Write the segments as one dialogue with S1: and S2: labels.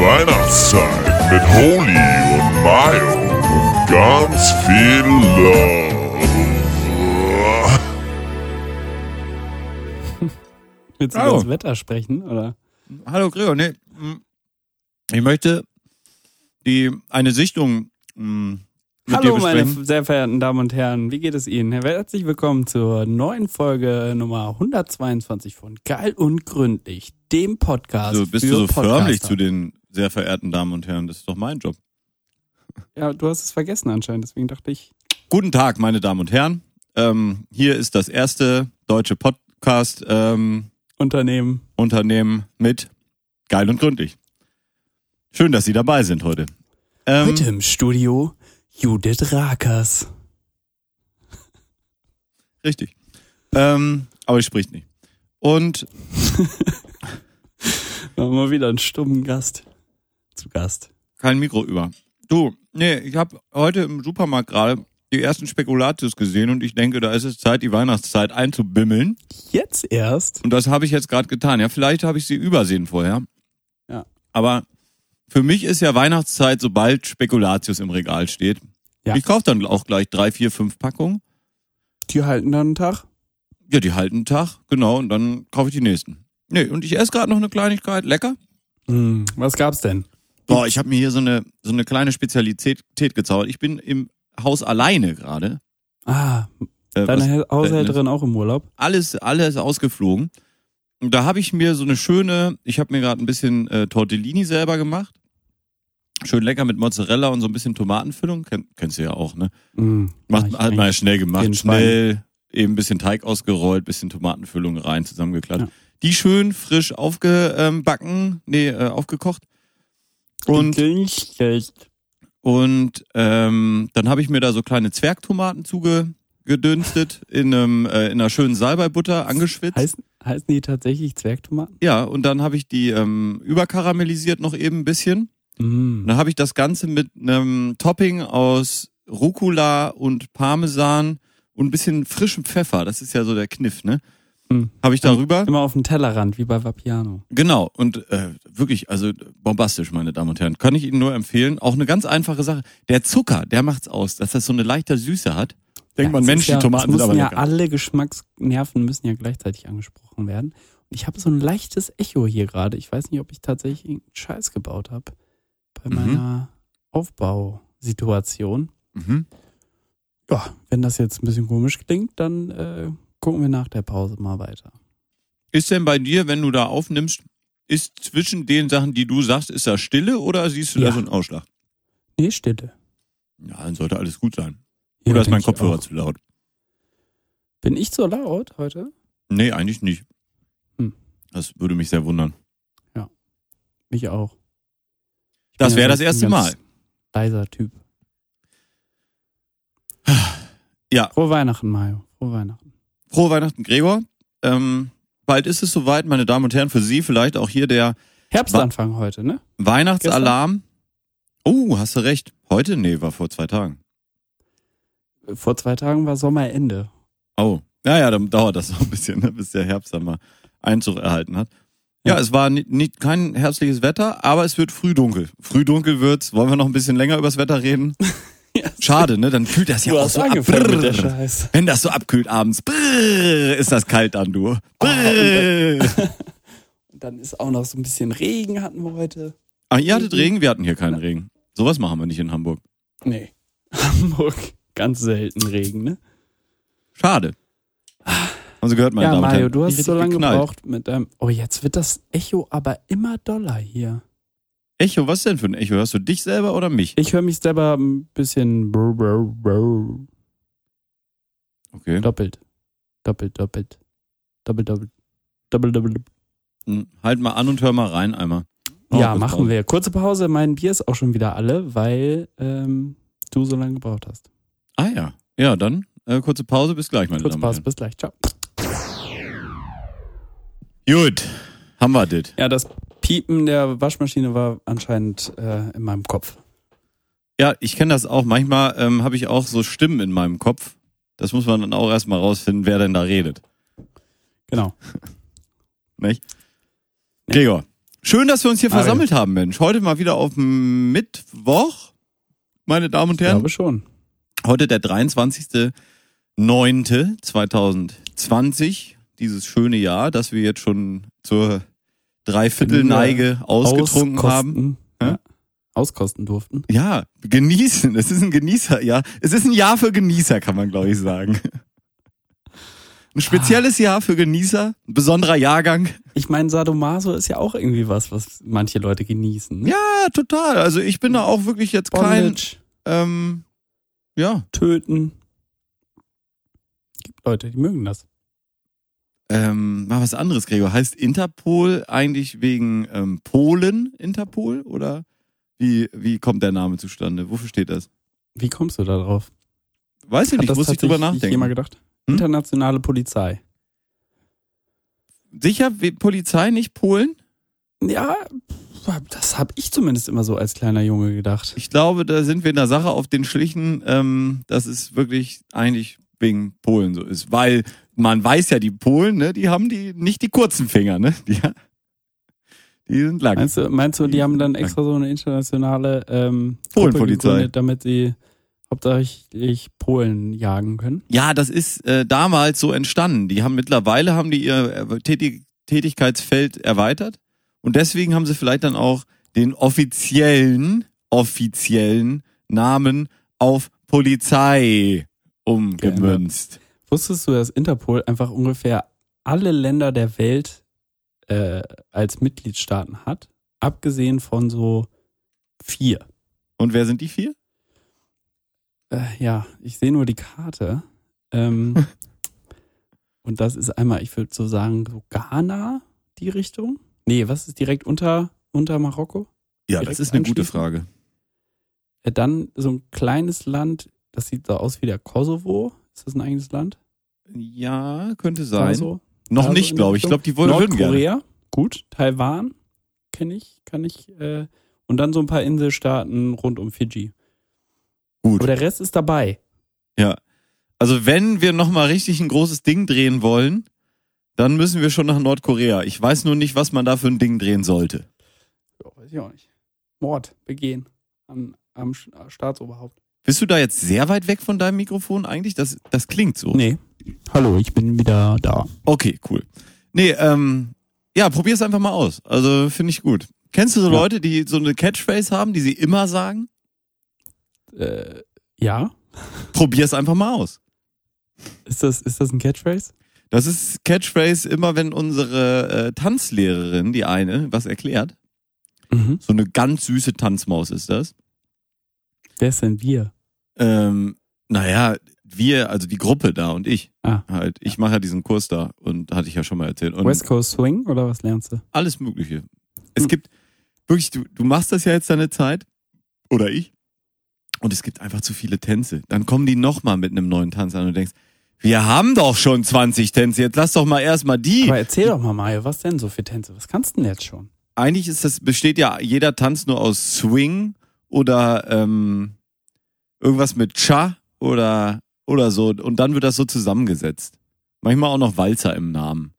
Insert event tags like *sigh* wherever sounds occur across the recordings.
S1: Weihnachtszeit mit Holy und Mayo und ganz viel Love.
S2: Willst du
S3: Hallo.
S2: über das Wetter sprechen, oder?
S3: Hallo Gregor, nee. mm, Ich möchte die eine Sichtung mm, mit
S2: Hallo,
S3: dir
S2: meine sehr verehrten Damen und Herren. Wie geht es Ihnen? Herzlich willkommen zur neuen Folge Nummer 122 von Geil und Gründlich, dem Podcast.
S3: So, bist
S2: für
S3: du so förmlich
S2: Podcaster.
S3: zu den sehr verehrten Damen und Herren? Das ist doch mein Job.
S2: Ja, du hast es vergessen anscheinend, deswegen dachte ich.
S3: Guten Tag, meine Damen und Herren. Ähm, hier ist das erste deutsche Podcast ähm,
S2: Unternehmen.
S3: Unternehmen mit Geil und Gründlich. Schön, dass Sie dabei sind heute. Ähm,
S2: Heute im Studio Judith Rakers.
S3: Richtig. Ähm, aber ich spricht nicht. Und *laughs*
S2: Wir haben mal wieder einen stummen Gast zu Gast.
S3: kein Mikro über. Du, nee, ich habe heute im Supermarkt gerade die ersten Spekulatius gesehen und ich denke, da ist es Zeit, die Weihnachtszeit einzubimmeln.
S2: Jetzt erst?
S3: Und das habe ich jetzt gerade getan. Ja, vielleicht habe ich sie übersehen vorher.
S2: Ja.
S3: Aber für mich ist ja Weihnachtszeit, sobald Spekulatius im Regal steht.
S2: Ja.
S3: Ich kaufe dann auch gleich drei, vier, fünf Packungen.
S2: Die halten dann einen Tag.
S3: Ja, die halten einen Tag, genau, und dann kaufe ich die nächsten. Nee, und ich esse gerade noch eine Kleinigkeit, lecker.
S2: Hm, was gab's denn?
S3: Boah, ich habe mir hier so eine so eine kleine Spezialität gezaubert. Ich bin im Haus alleine gerade.
S2: Ah,
S3: Äh,
S2: deine
S3: was-
S2: Haushälterin auch im Urlaub?
S3: alles alles ausgeflogen. Und da habe ich mir so eine schöne, ich habe mir gerade ein bisschen äh, Tortellini selber gemacht. Schön lecker mit Mozzarella und so ein bisschen Tomatenfüllung. Kenn, kennst du ja auch, ne?
S2: Hm,
S3: Macht, hat man ja schnell gemacht.
S2: Fall.
S3: Schnell eben ein bisschen Teig ausgerollt, bisschen Tomatenfüllung rein, zusammengeklatscht.
S2: Ja.
S3: Die schön frisch aufgebacken, nee, äh, aufgekocht. Und. Und ähm, dann habe ich mir da so kleine Zwergtomaten zugedünstet in einem äh, in einer schönen Salbeibutter angeschwitzt.
S2: Heißen, heißen die tatsächlich Zwergtomaten?
S3: ja, und dann habe ich die ähm, überkaramellisiert noch eben ein bisschen.
S2: Mm.
S3: Dann habe ich das Ganze mit einem Topping aus Rucola und Parmesan und ein bisschen frischem Pfeffer. Das ist ja so der Kniff, ne?
S2: Mm.
S3: Habe ich darüber.
S2: Immer auf dem Tellerrand, wie bei Vapiano.
S3: Genau, und äh, wirklich, also bombastisch, meine Damen und Herren. Kann ich Ihnen nur empfehlen. Auch eine ganz einfache Sache. Der Zucker, der macht's aus, dass das so eine leichte Süße hat. Denkt man,
S2: es
S3: Mensch,
S2: ja,
S3: die Tomaten sind aber
S2: müssen ja
S3: lecker.
S2: alle Geschmacksnerven müssen ja gleichzeitig angesprochen werden. Und ich habe so ein leichtes Echo hier gerade. Ich weiß nicht, ob ich tatsächlich irgendeinen Scheiß gebaut habe bei
S3: Mhm.
S2: meiner Aufbausituation.
S3: Mhm.
S2: Ja, wenn das jetzt ein bisschen komisch klingt, dann äh, gucken wir nach der Pause mal weiter.
S3: Ist denn bei dir, wenn du da aufnimmst, ist zwischen den Sachen, die du sagst, ist da Stille oder siehst du
S2: Ja.
S3: da so einen Ausschlag?
S2: Nee, Stille.
S3: Ja, dann sollte alles gut sein.
S2: Ja,
S3: oder ist mein Kopfhörer
S2: auch.
S3: zu laut?
S2: Bin ich so laut heute?
S3: Nee, eigentlich nicht.
S2: Hm.
S3: Das würde mich sehr wundern.
S2: Mich auch. Ich
S3: Das wäre
S2: ja
S3: das erste Mal.
S2: Leiser Typ.
S3: Ja,
S2: Frohe Weihnachten, Mario. Frohe Weihnachten.
S3: Frohe Weihnachten, Gregor. Ähm, bald ist es soweit, meine Damen und Herren, für Sie vielleicht auch hier der
S2: Herbstanfang heute, ne?
S3: Weihnachtsalarm. Oh, hast du recht. Heute? Nee, war vor zwei Tagen.
S2: Vor zwei Tagen war Sommerende.
S3: Oh. Ja, ja, dann dauert das *laughs* noch ein bisschen, ne, bis der Herbst dann mal Einzug erhalten hat. Ja,
S2: Ja.
S3: es war nicht, nicht kein herbstliches Wetter, aber es wird früh dunkel. Früh dunkel wird's. Wollen wir noch ein bisschen länger übers Wetter reden? *laughs* *laughs* Schade, ne? Dann kühlt das ja
S2: Du
S3: auch so ab.
S2: angefangen mit der
S3: Brrr. Wenn das so abkühlt abends, brrr, ist das kalt dann, du.
S2: Oh. Und dann *laughs* ist auch noch so ein bisschen Regen hatten wir heute.
S3: Ach, ihr hattet Regen? Wir hatten hier keinen Regen. Sowas machen wir nicht in Hamburg.
S2: Nee. *laughs* Hamburg. Ganz selten Regen, ne?
S3: Schade. Haben Sie gehört, meine
S2: ja,
S3: Damen und
S2: Mario,
S3: Herren?
S2: du hast so lange
S3: geknallt.
S2: gebraucht mit deinem. Oh, jetzt wird das Echo aber immer doller hier.
S3: Echo, was denn für ein Echo? Hörst du dich selber oder mich?
S2: Ich höre mich selber ein bisschen brr, brr, brr.
S3: Okay.
S2: doppelt. Doppelt, doppelt. Doppelt, doppelt. Doppelt, doppelt.
S3: Hm, Halt mal an und hör mal rein einmal.
S2: Ja,
S3: Oh,
S2: machen
S3: Pause.
S2: wir. Kurze Pause. Mein Bier ist auch schon wieder alle, weil ähm, du so lange gebraucht hast.
S3: Ah ja. Ja, dann äh, kurze Pause. Bis gleich, meine
S2: Kurze
S3: Damen und
S2: Pause. Bis gleich. Ciao.
S3: Gut. Haben wir das.
S2: Ja, das Piepen der Waschmaschine war anscheinend äh, in meinem Kopf.
S3: Ja, ich kenne das auch. Manchmal ähm, habe ich auch so Stimmen in meinem Kopf. Das muss man dann auch erstmal rausfinden, wer denn da redet.
S2: Genau. *laughs*
S3: Nicht? Gregor, Schön, dass wir uns hier
S2: Mario.
S3: versammelt haben, Mensch. Heute mal wieder auf Mittwoch, meine Damen und
S2: Ich
S3: Herren.
S2: glaube schon.
S3: Heute der 23.09.2020. Dieses schöne Jahr, das wir jetzt schon zur Dreiviertelneige ausgetrunken haben.
S2: Auskosten, Ja. Auskosten durften.
S3: Ja, genießen. Es ist ein Genießer, ja. Es ist ein Jahr für Genießer, kann man glaube ich sagen. Ein spezielles Jahr für Genießer, ein besonderer Jahrgang.
S2: Ich meine, Sadomaso ist ja auch irgendwie was, was manche Leute genießen. Ne?
S3: Ja, total. Also ich bin da auch wirklich jetzt kein, ähm, ja,
S2: töten. Gibt Leute, die mögen das.
S3: Ähm, mal was anderes, Gregor. Heißt Interpol eigentlich wegen ähm, Polen Interpol oder wie, wie kommt der Name zustande? Wofür steht das?
S2: Wie kommst du da drauf?
S3: Weiß ich
S2: Hat
S3: nicht,
S2: das
S3: muss ich drüber
S2: tatsächlich jemand
S3: nachdenken.
S2: gedacht?
S3: Hm?
S2: Internationale Polizei.
S3: Sicher, Polizei, nicht Polen?
S2: Ja, das habe ich zumindest immer so als kleiner Junge gedacht.
S3: Ich glaube, da sind wir in der Sache auf den Schlichen, ähm, dass es wirklich eigentlich wegen Polen so ist. Weil man weiß ja, die Polen, ne, die haben die nicht die kurzen Finger, ne? Die, die sind lang.
S2: Meinst du, meinst du, die haben dann extra so eine internationale ähm,
S3: Polenpolizei.
S2: damit sie hauptsächlich Polen jagen können?
S3: Ja, das ist äh, damals so entstanden. Die haben mittlerweile haben die ihr äh, Tätig Tätigkeitsfeld erweitert und deswegen haben sie vielleicht dann auch den offiziellen offiziellen Namen auf Polizei umgemünzt.
S2: Wusstest du, dass Interpol einfach ungefähr alle Länder der Welt äh, als Mitgliedstaaten hat, abgesehen von so vier?
S3: Und wer sind die vier?
S2: Äh, ja, ich sehe nur die Karte. Ähm, *laughs* und das ist einmal, ich würde so sagen, so Ghana, die Richtung. Nee, was ist direkt unter, unter Marokko?
S3: Ja,
S2: Direkt
S3: das ist eine gute? Frage.
S2: Äh, dann so ein kleines Land, das sieht so aus wie der Kosovo. Ist das ein eigenes Land?
S3: Ja, könnte sein.
S2: Kosovo?
S3: Noch
S2: Also
S3: nicht, glaube ich. Ich glaube, die wollen würden gerne.
S2: Nordkorea, gut. Taiwan, kenne ich, kann ich. Äh, und dann so ein paar Inselstaaten rund um Fiji.
S3: Gut.
S2: Aber der Rest ist dabei.
S3: Also wenn wir nochmal richtig ein großes Ding drehen wollen, dann müssen wir schon nach Nordkorea. Ich weiß nur nicht, was man da für ein Ding drehen sollte.
S2: Ja, weiß ich auch nicht. Mord begehen am, am Staatsoberhaupt.
S3: Bist du da jetzt sehr weit weg von deinem Mikrofon eigentlich? Das, das klingt so.
S2: Nee. Hallo, ich bin wieder da.
S3: Okay, cool. Nee, ähm, ja, probier's einfach mal aus. Also finde ich gut. Kennst du so
S2: Ja.
S3: Leute, die so eine Catchphrase haben, die sie immer sagen?
S2: Äh, ja. *laughs*
S3: Probier's einfach mal aus.
S2: Ist das, ist das ein Catchphrase?
S3: Das ist Catchphrase immer, wenn unsere äh, Tanzlehrerin, die eine, was erklärt.
S2: Mhm.
S3: So eine ganz süße Tanzmaus ist das.
S2: Wer sind wir?
S3: Ähm, naja, wir, also die Gruppe da und ich
S2: Ah.
S3: halt. Ich mache ja diesen Kurs da und hatte ich ja schon mal erzählt. Und
S2: West Coast Swing oder was lernst du?
S3: alles Mögliche. Es
S2: Hm.
S3: gibt wirklich, du, du machst das ja jetzt deine Zeit oder ich und es gibt einfach zu viele Tänze. Dann kommen die nochmal mit einem neuen Tanz an und du denkst, wir haben doch schon 20 Tänze, jetzt lass doch mal erstmal die.
S2: Aber erzähl doch mal, Mario, was denn so für Tänze? Was kannst du denn jetzt schon?
S3: Eigentlich ist das, besteht ja jeder Tanz nur aus Swing oder ähm, irgendwas mit Cha oder, oder so und dann wird das so zusammengesetzt. Manchmal auch noch Walzer im Namen.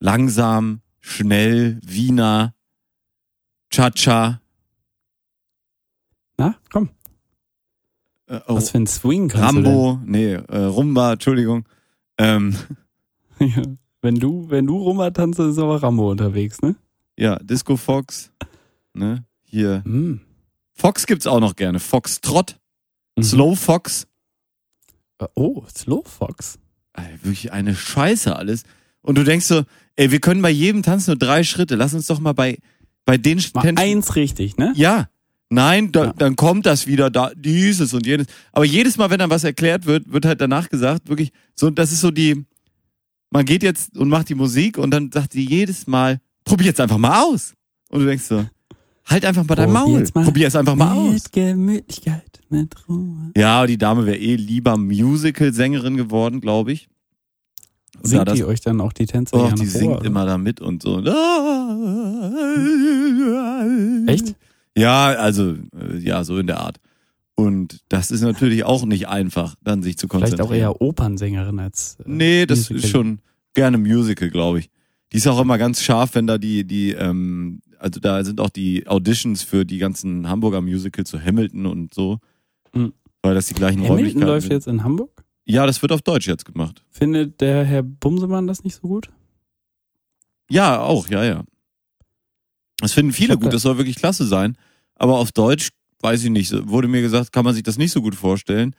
S3: Langsam, schnell, Wiener, Cha-Cha.
S2: Na, komm.
S3: Äh, oh,
S2: Was für ein Swing kannst
S3: Rambo, nee, äh, Rumba, Entschuldigung. Ähm? *laughs*
S2: Ja. Wenn du, wenn du Rumba tanzt, ist aber Rambo unterwegs, ne?
S3: ja, Disco Fox, ne, hier.
S2: Mhm.
S3: Fox gibt's auch noch gerne. Fox Trott,
S2: Mhm.
S3: Slow Fox.
S2: Äh, Oh, Slow Fox.
S3: Alter, wirklich eine Scheiße alles. Und du denkst so, ey, wir können bei jedem Tanz nur drei Schritte. Lass uns doch mal bei, bei den
S2: Mal
S3: Tänzen.
S2: eins richtig, ne?
S3: Ja. Nein, da,
S2: Ja.
S3: dann kommt das wieder, da, dieses und jenes. Aber jedes Mal, wenn dann was erklärt wird, wird halt danach gesagt, wirklich, so, das ist so die, man geht jetzt und macht die Musik und dann sagt sie jedes Mal, probier jetzt einfach mal aus. Und du denkst so, halt einfach mal dein Maul.
S2: Mal
S3: Probier es einfach mal aus.
S2: Mit Gemütlichkeit, mit Ruhe.
S3: Ja, die Dame wäre eh lieber Musical-Sängerin geworden, glaube ich.
S2: Singt die euch dann auch die Tänze
S3: Oh, die
S2: vor,
S3: singt
S2: oder?
S3: immer da mit und so.
S2: Echt?
S3: Ja, also, äh, ja, so in der Art. Und das ist natürlich auch nicht einfach, dann sich zu
S2: Vielleicht
S3: konzentrieren.
S2: auch eher Opernsängerin als. Äh,
S3: Nee, das
S2: Musical.
S3: ist schon gerne Musical, glaube ich. Die ist auch immer ganz scharf, wenn da die, die, ähm, also da sind auch die Auditions für die ganzen Hamburger Musicals zu Hamilton und so.
S2: Mhm.
S3: Weil das die gleichen
S2: Hamilton
S3: Räumlichkeiten
S2: läuft
S3: sind.
S2: jetzt in Hamburg.
S3: Ja, das wird auf Deutsch jetzt gemacht.
S2: Findet der Herr Bumsemann das nicht so gut?
S3: Ja, auch, ja, ja. Das finden viele gut,
S2: da-
S3: das soll wirklich klasse sein. Aber auf Deutsch, weiß ich nicht, wurde mir gesagt, kann man sich das nicht so gut vorstellen.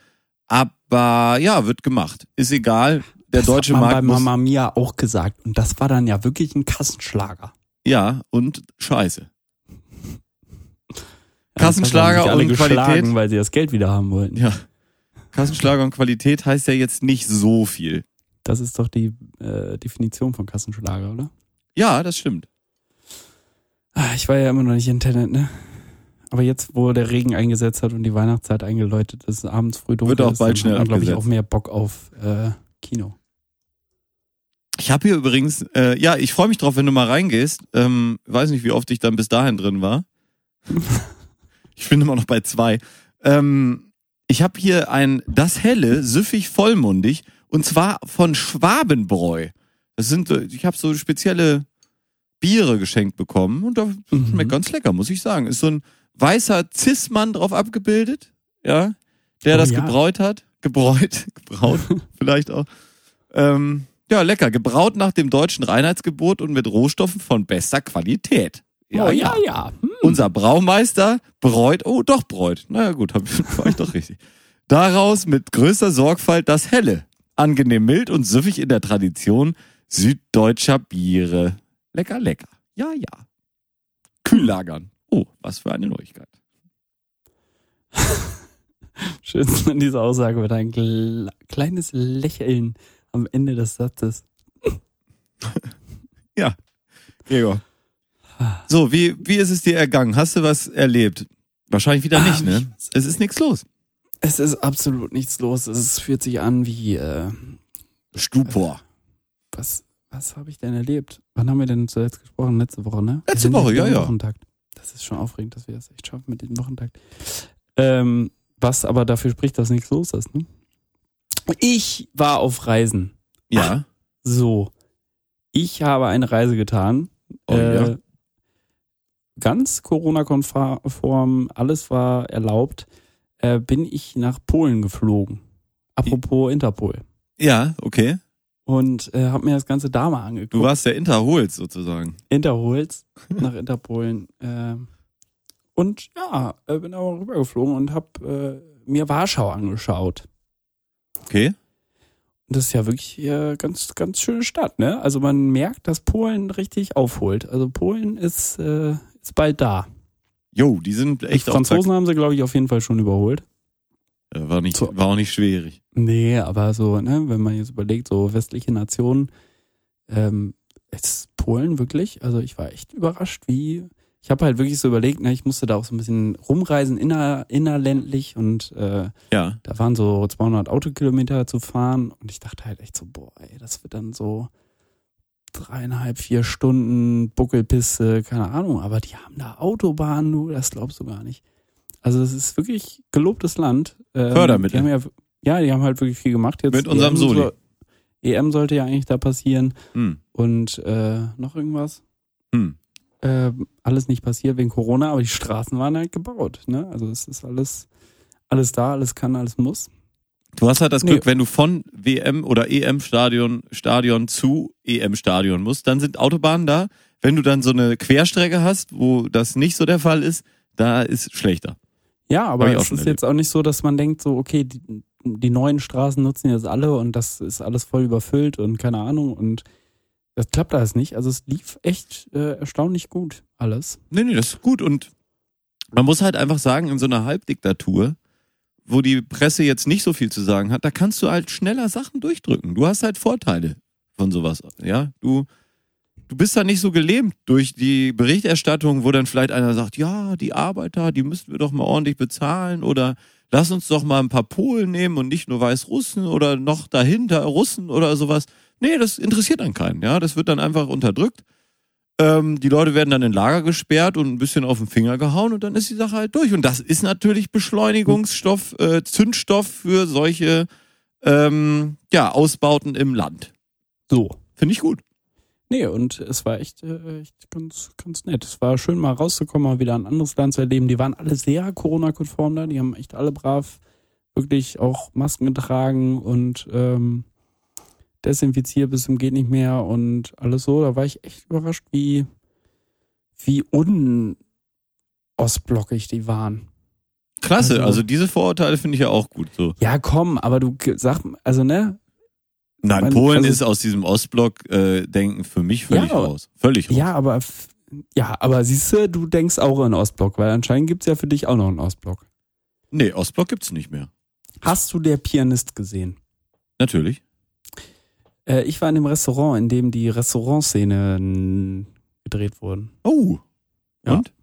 S3: Aber ja, wird gemacht. Ist egal. Der
S2: das
S3: deutsche
S2: hat man bei
S3: Markt muss,
S2: Mamma Mia auch gesagt. Und das war dann ja wirklich ein Kassenschlager.
S3: Ja, und scheiße.
S2: Ja,
S3: Kassenschlager
S2: sich alle
S3: und Qualität.
S2: weil sie das Geld wieder haben wollten.
S3: Ja. Kassenschlager und Qualität heißt ja jetzt nicht so viel.
S2: Das ist doch die äh, Definition von Kassenschlager, oder?
S3: Ja, das stimmt.
S2: Ah, ich war ja immer noch nicht Internet, ne? Aber jetzt, wo der Regen eingesetzt hat und die Weihnachtszeit eingeläutet ist, abends früh dunkel
S3: Wird auch
S2: ist,
S3: bald
S2: dann
S3: schnell
S2: hat man, glaube ich, auch mehr Bock auf äh, Kino.
S3: Ich habe hier übrigens, äh, ja, ich freue mich drauf, wenn du mal reingehst. Ähm, weiß nicht, wie oft ich dann bis dahin drin war. *laughs* ich bin immer noch bei zwei. Ähm, ich habe hier ein Das Helle, süffig vollmundig und zwar von Schwabenbräu. Das sind, äh, ich habe so spezielle Biere geschenkt bekommen und da
S2: Mhm.
S3: schmeckt ganz lecker, muss ich sagen. Ist so ein weißer Cis-Mann drauf abgebildet, ja, der
S2: Oh
S3: das
S2: ja.
S3: gebräut hat. Gebräut, *laughs* gebraut vielleicht auch. Ähm, ja, lecker. Gebraut nach dem deutschen Reinheitsgebot und mit Rohstoffen von bester Qualität.
S2: oh, ja, ja. Hm.
S3: Unser Braumeister bräut, oh doch bräut. Naja gut, *laughs* hab, war ich doch richtig. Daraus mit größter Sorgfalt das Helle. Angenehm mild und süffig in der Tradition süddeutscher Biere. Lecker, lecker. Ja, ja. Kühl lagern. Oh, was für eine Neuigkeit. *laughs*
S2: Schön an dieser Aussage mit ein kle- kleines Lächeln am Ende des Satzes.
S3: Gregor. So, wie, wie ist es dir ergangen? Hast du was erlebt? Wahrscheinlich wieder
S2: Ah,
S3: nicht, ne? Es ist nichts los.
S2: Es ist absolut nichts los. Es fühlt sich an wie, äh,
S3: Stupor.
S2: was, was habe ich denn erlebt? Wann haben wir denn zuletzt gesprochen? Letzte Woche, ne?
S3: Letzte Woche, ja, ja.
S2: Wochentakt. Das ist schon aufregend, dass wir das echt schaffen mit diesem Wochentakt. Ähm, was aber dafür spricht, dass nichts los ist, ne? Ich war auf Reisen.
S3: Ja.
S2: So. Ich habe eine Reise getan.
S3: Oh, ja.
S2: Ganz Corona-konform, alles war erlaubt. Äh, bin ich nach Polen geflogen. Apropos Interpol.
S3: Ja, okay.
S2: Und äh, habe mir das Ganze da mal angeguckt.
S3: Du warst der Interholz sozusagen.
S2: Interholz *laughs* nach Interpolen. Äh, und ja, äh, bin aber rübergeflogen und habe äh, mir Warschau angeschaut.
S3: Okay.
S2: Und Das ist ja wirklich äh, ganz, ganz schöne Stadt, ne? Also man merkt, dass Polen richtig aufholt. Also Polen ist, äh, ist bald da.
S3: Jo, die sind
S2: Die
S3: echt auf
S2: Franzosen haben sie, glaube ich, auf jeden Fall schon überholt.
S3: War, nicht,
S2: So.
S3: war auch nicht schwierig.
S2: Nee, aber so, ne, wenn man jetzt überlegt, so westliche Nationen, ähm, ist Polen wirklich, also ich war echt überrascht, wie, ich habe halt wirklich so überlegt, ne, ich musste da auch so ein bisschen rumreisen, inner, innerländlich und äh,
S3: Ja.
S2: da waren so 200 Autokilometer zu fahren und ich dachte halt echt so, boah, ey, das wird dann so dreieinhalb, vier Stunden Buckelpiste, keine Ahnung, aber die haben da Autobahnen, du, das glaubst du gar nicht. Also es ist wirklich gelobtes Land. Ähm,
S3: Fördermittel.
S2: Die ja, ja, die haben halt wirklich viel gemacht. Jetzt
S3: Mit unserem
S2: EM
S3: Soli.
S2: EM sollte ja eigentlich da passieren
S3: Hm.
S2: und äh, noch irgendwas.
S3: Hm.
S2: Äh, alles nicht passiert wegen Corona, aber die Straßen waren halt gebaut. Ne? Also es ist alles, alles da, alles kann, alles muss.
S3: Du hast halt das
S2: Nee.
S3: Glück, wenn du von WM oder EM-Stadion Stadion zu EM-Stadion musst, dann sind Autobahnen da. Wenn du dann so eine Querstrecke hast, wo das nicht so der Fall ist, da ist schlechter.
S2: Ja, aber es ist jetzt auch nicht so, dass man denkt, so, okay, die, die neuen Straßen nutzen jetzt alle und das ist alles voll überfüllt und keine Ahnung und das klappt alles nicht. Also es lief echt äh, erstaunlich gut alles.
S3: Nee, nee, das ist gut. Und man muss halt einfach sagen, in so einer Halbdiktatur, wo die Presse jetzt nicht so viel zu sagen hat, da kannst du halt schneller Sachen durchdrücken. Du hast halt Vorteile von sowas. Ja, du, du bist da nicht so gelähmt durch die Berichterstattung, wo dann vielleicht einer sagt, ja, die Arbeiter, die müssen wir doch mal ordentlich bezahlen oder lass uns doch mal ein paar Polen nehmen und nicht nur Weißrussen oder noch dahinter Russen oder sowas. Nee, das interessiert dann keinen. Ja, das wird dann einfach unterdrückt. Ähm, die Leute werden dann in Lager gesperrt und ein bisschen auf den Finger gehauen und dann ist die Sache halt durch. Und das ist natürlich Beschleunigungsstoff, äh, Zündstoff für solche ähm, ja, Ausbauten im Land.
S2: So.
S3: Finde ich gut.
S2: Nee, und es war echt, äh, echt ganz, ganz nett. Es war schön, mal rauszukommen, mal wieder ein anderes Land zu erleben. Die waren alle sehr Corona-konform da. Die haben echt alle brav wirklich auch Masken getragen und ähm, desinfiziert bis zum geht nicht mehr und alles so. Da war ich echt überrascht, wie, wie unostblockig die waren.
S3: Klasse,
S2: Also-
S3: also, diese Vorurteile finde ich ja auch gut. So.
S2: Ja, komm, aber du sag, also ne,
S3: Nein,
S2: Man-
S3: Polen
S2: also-
S3: ist aus diesem Ostblock-Denken für mich völlig
S2: Ja,
S3: raus. Völlig raus.
S2: ja, aber ja, aber siehst du, du denkst auch an Ostblock, weil anscheinend gibt's ja für dich auch noch einen Ostblock.
S3: Nee, Ostblock gibt's nicht mehr.
S2: Hast du der Pianist gesehen?
S3: Natürlich.
S2: Äh, ich war in dem Restaurant, in dem die Restaurantszene n- gedreht wurden.
S3: Oh.
S2: Ja.
S3: Und?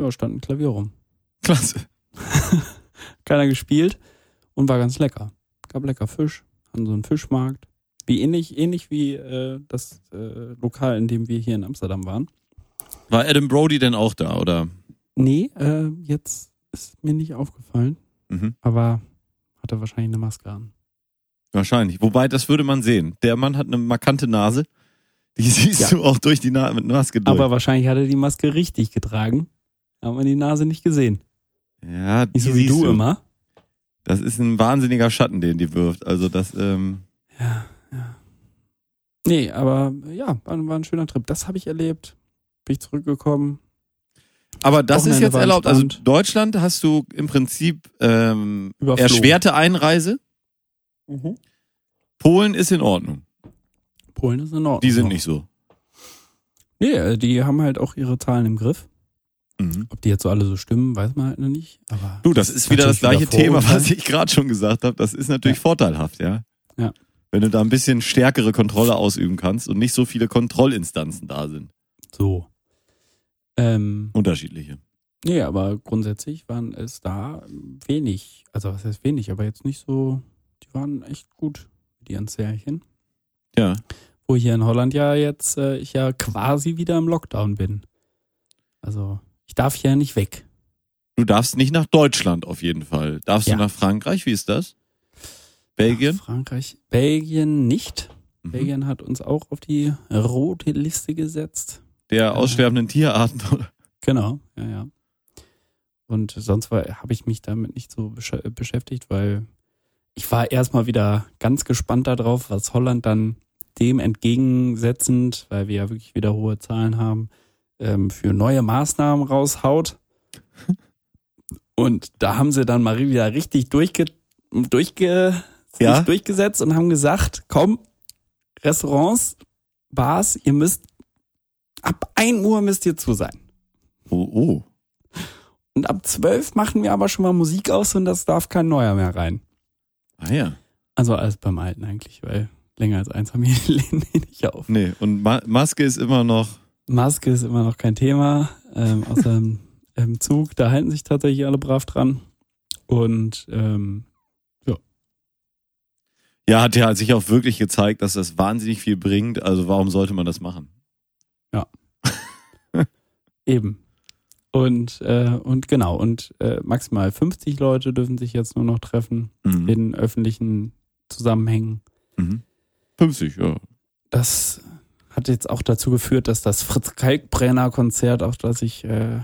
S2: Ja, stand ein Klavier rum.
S3: Klasse. *laughs*
S2: Keiner gespielt und war ganz lecker. Gab lecker Fisch, hatten so einen Fischmarkt. Wie ähnlich, ähnlich wie äh, das äh, Lokal, in dem wir hier in Amsterdam waren.
S3: War Adam Brody denn auch da, oder?
S2: Nee, äh, jetzt ist mir nicht aufgefallen,
S3: Mhm.
S2: aber hatte wahrscheinlich eine Maske an.
S3: Wahrscheinlich. Wobei, das würde man sehen. Der Mann hat eine markante Nase. Die *laughs* siehst
S2: Ja.
S3: du auch durch die Na mit Maske durch.
S2: Aber wahrscheinlich hat er die Maske richtig getragen. Hat man die Nase nicht gesehen.
S3: ja, die
S2: Nicht so wie
S3: siehst
S2: du immer.
S3: Das ist ein wahnsinniger Schatten, den die wirft. Also das, ähm,
S2: Ja, ja. Nee, aber ja, war, war ein schöner Trip. Das habe ich erlebt. Bin ich zurückgekommen.
S3: aber das ist
S2: Wochenende
S3: jetzt
S2: war
S3: erlaubt. Also
S2: entspannt.
S3: Deutschland hast du im Prinzip ähm, erschwerte Einreise. Polen ist in Ordnung.
S2: Polen ist in Ordnung.
S3: Die sind nicht so.
S2: Nee, äh, die haben halt auch ihre Zahlen im Griff.
S3: Mhm.
S2: Ob die jetzt so alle so stimmen, weiß man halt noch nicht. Aber
S3: Du, das ist wieder das gleiche
S2: wieder
S3: Thema,
S2: Vorurteil.
S3: was ich gerade schon gesagt habe. Das ist natürlich vorteilhaft, ja.
S2: Ja.
S3: Wenn du da ein bisschen stärkere Kontrolle ausüben kannst und nicht so viele Kontrollinstanzen da sind.
S2: so. Ähm,
S3: Unterschiedliche.
S2: nee, aber grundsätzlich waren es da wenig. Also was heißt wenig, aber jetzt nicht so. Die waren echt gut, die Anzärchen.
S3: Ja.
S2: Wo hier in Holland ja jetzt äh, ich ja quasi wieder im Lockdown bin. Also ich darf hier nicht weg.
S3: Du darfst nicht nach Deutschland auf jeden Fall. Darfst
S2: Ja.
S3: du nach Frankreich? Wie ist das? Belgien?
S2: Nach Frankreich. Belgien nicht.
S3: Mhm.
S2: Belgien hat uns auch auf die rote Liste gesetzt.
S3: Der aussterbenden Tierarten. oder?
S2: Genau, ja, ja. Und sonst habe ich mich damit nicht so besch beschäftigt, weil ich war erstmal wieder ganz gespannt darauf, was Holland dann dem entgegensetzend, weil wir ja wirklich wieder hohe Zahlen haben, ähm, für neue Maßnahmen raushaut. *laughs* Und da haben sie dann mal wieder richtig durchge durchge
S3: Ja?
S2: durchgesetzt und haben gesagt, komm, Restaurants, Bars, ihr müsst ab 1 Uhr müsst ihr zu sein.
S3: Oh, oh.
S2: Und ab 12 machen wir aber schon mal Musik aus und das darf kein neuer mehr rein.
S3: Ah ja.
S2: Also alles beim Alten eigentlich, weil länger als eins haben wir *laughs* nicht auf.
S3: Nee, und Ma Maske ist immer noch.
S2: Maske ist immer noch kein Thema, ähm, außer im, *laughs* im Zug, da halten sich tatsächlich alle brav dran. Und ähm,
S3: Ja, hat ja sich auch wirklich gezeigt, dass das wahnsinnig viel bringt. Also warum sollte man das machen? *laughs*
S2: eben. Und, äh, und genau, und äh, maximal 50 Leute dürfen sich jetzt nur noch treffen
S3: Mhm.
S2: in öffentlichen Zusammenhängen.
S3: Mhm. 50, ja.
S2: Das hat jetzt auch dazu geführt, dass das Fritz Kalkbrenner Konzert, auf das ich äh,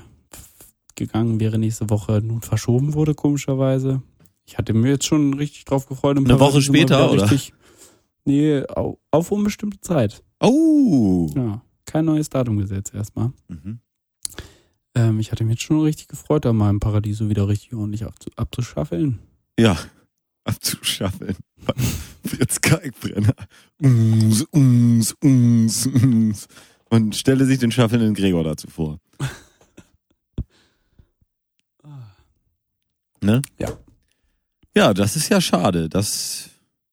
S2: gegangen wäre nächste Woche, nun verschoben wurde, komischerweise. Ich hatte mir jetzt schon richtig drauf gefreut. ein
S3: Eine Woche später, oder?
S2: Richtig, nee, au- auf unbestimmte Zeit.
S3: Oh.
S2: Ja, kein neues Datum gesetzt erstmal.
S3: Mhm.
S2: Ähm, ich hatte mich jetzt schon richtig gefreut, da mal im Paradiso wieder richtig ordentlich abzu abzuschaffeln.
S3: Ja. *laughs* Abzuschaffeln. *laughs* Fritz Kalkbrenner. Ums, ums, ums, ums. Man stelle sich den schaffelnden Gregor dazu vor. Ne?
S2: Ja.
S3: Ja, das ist ja schade. Das,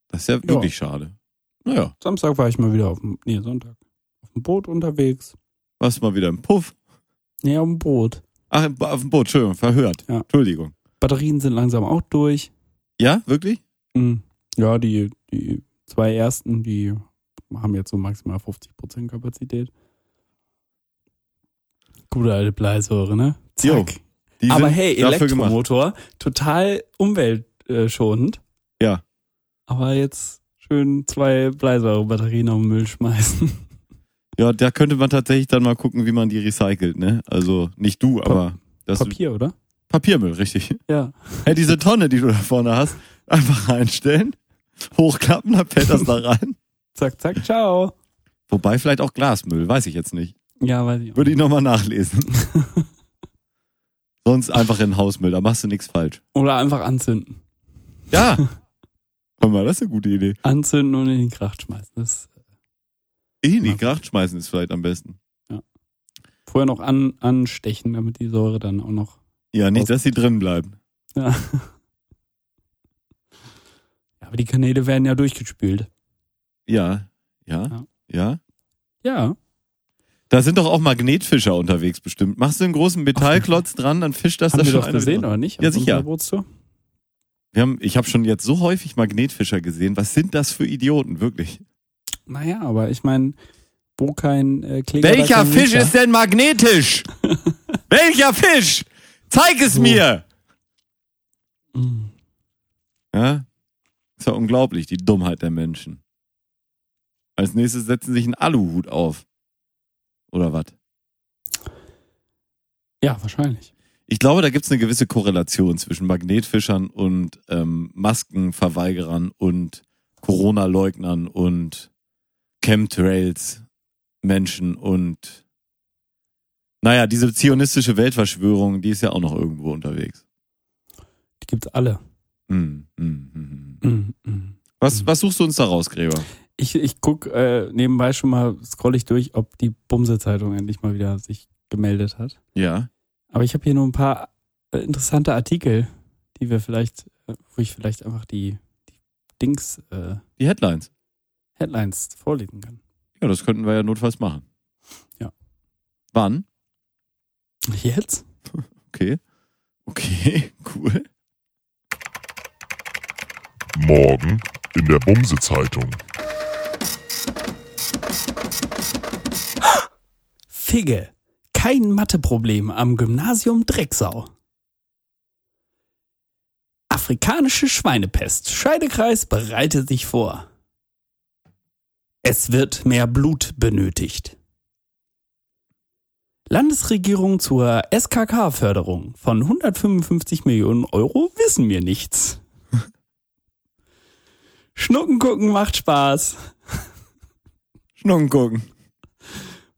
S3: das ist ja wirklich schade. Naja,
S2: Samstag war ich mal wieder auf dem, nee, Sonntag, auf dem Boot unterwegs.
S3: warst mal wieder im Puff.
S2: Nee, auf dem Boot.
S3: Ach, auf dem Boot, Entschuldigung, verhört.
S2: Ja.
S3: Entschuldigung.
S2: Batterien sind langsam auch durch.
S3: Ja, wirklich?
S2: Mhm. Ja, die, die zwei ersten, die haben jetzt so maximal 50% Kapazität. Gute alte Bleisäure, ne?
S3: Jo,
S2: Zack.
S3: Die
S2: Aber hey. Elektromotor, total umweltschonend.
S3: Ja.
S2: Aber jetzt schön zwei Bleisäurebatterien auf den Müll schmeißen.
S3: Ja, da könnte man tatsächlich dann mal gucken, wie man die recycelt, ne? Also nicht du, aber das
S2: Papier, oder?
S3: Papiermüll, richtig.
S2: Ja. *laughs*
S3: Hey, diese Tonne, die du da vorne hast, einfach reinstellen, hochklappen, dann fällt das da rein. *laughs*
S2: Zack, zack, ciao.
S3: Wobei vielleicht auch Glasmüll, weiß ich jetzt nicht.
S2: Ja, weiß ich auch.
S3: Würde ich nochmal nachlesen. *laughs* Sonst einfach in den Hausmüll, da machst du nichts falsch.
S2: Oder einfach anzünden.
S3: Ja. Hör mal, das ist eine gute Idee.
S2: Anzünden und in den Kracht schmeißen. Das
S3: in die
S2: Ja.
S3: Kracht schmeißen ist vielleicht am besten.
S2: vorher noch an, anstechen, damit die Säure dann auch noch.
S3: Ja, nicht, dass sie drin bleiben.
S2: Ja. ja aber die Kanäle werden ja durchgespült.
S3: Ja, ja,
S2: Ja.
S3: ja.
S2: Ja.
S3: Da sind doch auch Magnetfischer unterwegs bestimmt. Machst du einen großen Metallklotz dran, dann fischt das
S2: Haben
S3: da
S2: wir
S3: schon
S2: doch gesehen, oder nicht?
S3: Ja, sicher. Wir haben, ich habe schon jetzt so häufig Magnetfischer gesehen. Was sind das für Idioten, wirklich?
S2: Naja, aber ich meine, wo kein äh, Kläger.
S3: Welcher
S2: kein
S3: Fisch
S2: Winter.
S3: ist denn magnetisch? *laughs* Welcher Fisch? Zeig es
S2: So.
S3: mir!
S2: Mm.
S3: Ja? Ist ja unglaublich, die Dummheit der Menschen. Als nächstes setzen sich einen Aluhut auf. Oder was?
S2: Ja, wahrscheinlich.
S3: Ich glaube, da gibt es eine gewisse Korrelation zwischen Magnetfischern und ähm, Maskenverweigerern und Corona-Leugnern und Chemtrails Menschen und naja, diese zionistische Weltverschwörung, die ist ja auch noch irgendwo unterwegs.
S2: Die gibt's alle.
S3: Hm.
S2: Mm, mm.
S3: Was, was suchst du uns da raus, Gräber?
S2: Ich, ich guck äh, nebenbei schon mal, scroll ich durch, ob die Bumse-Zeitung endlich mal wieder sich gemeldet hat.
S3: Ja.
S2: Aber ich habe hier nur ein paar äh, interessante Artikel, die wir vielleicht, äh, wo ich vielleicht einfach die, die Dings, äh,
S3: Die Headlines.
S2: Headlines vorlesen kann.
S3: Ja, das könnten wir ja notfalls machen.
S2: Ja.
S3: Wann?
S2: Jetzt? *laughs*
S3: Okay. Okay, *laughs* cool.
S1: Morgen in der Bumse-Zeitung.
S2: Figge. Kein Matheproblem am Gymnasium Drecksau. Afrikanische Schweinepest. Scheidekreis bereitet sich vor. Es wird mehr Blut benötigt. Landesregierung zur SKK-Förderung von 155 Millionen Euro wissen wir nichts. *laughs* Schnucken gucken macht Spaß.
S3: Schnucken gucken.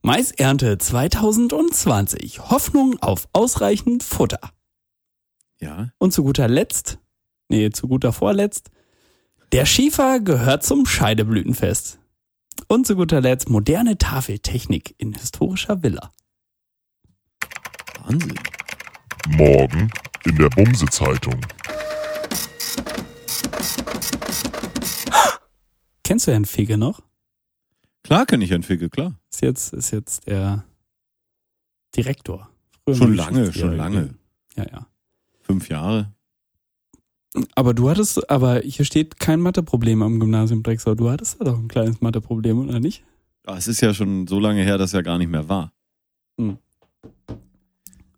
S2: Maisernte 2020. Hoffnung auf ausreichend Futter.
S3: Ja.
S2: Und zu guter Letzt, nee, zu guter Vorletzt, der Schiefer gehört zum Scheideblütenfest. Und zu guter Letzt moderne Tafeltechnik in historischer Villa.
S3: Wahnsinn.
S1: Morgen in der Bumse-Zeitung.
S2: Kennst du Herrn Fege noch?
S3: Klar kenne ich Herrn Ficke, klar.
S2: Ist jetzt, ist jetzt der Direktor. Früher
S3: Schon lange, schon lange.
S2: Ja, ja.
S3: Fünf Jahre.
S2: Aber du hattest, aber hier steht kein Matheproblem am Gymnasium Drexau. Du hattest da doch ein kleines Matheproblem, oder nicht?
S3: Ah, Es ist ja schon so lange her, dass er gar nicht mehr war.
S2: Aber,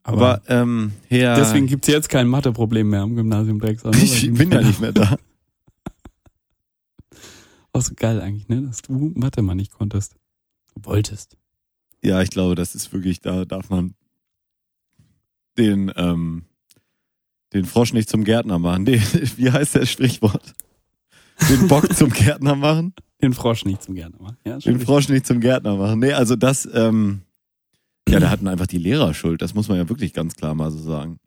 S3: Aber, ähm, Herr.
S2: deswegen gibt's jetzt kein Matheproblem mehr am Gymnasium nur *laughs* weil
S3: ich bin ja nicht mehr da. *laughs*
S2: Auch so geil eigentlich, ne? Dass du Mathe mal nicht konntest. Wolltest.
S3: Ja, ich glaube, das ist wirklich, da darf man den, ähm, den Frosch nicht zum Gärtner machen. Den, *laughs* wie heißt das Sprichwort? Den Bock zum Gärtner machen?
S2: Den Frosch nicht zum gerne machen. Ja,
S3: Den. Frosch nicht zum Gärtner machen. Nee, also das, ähm, ja, da hatten einfach die Lehrer Schuld. Das muss man ja wirklich ganz klar mal so sagen.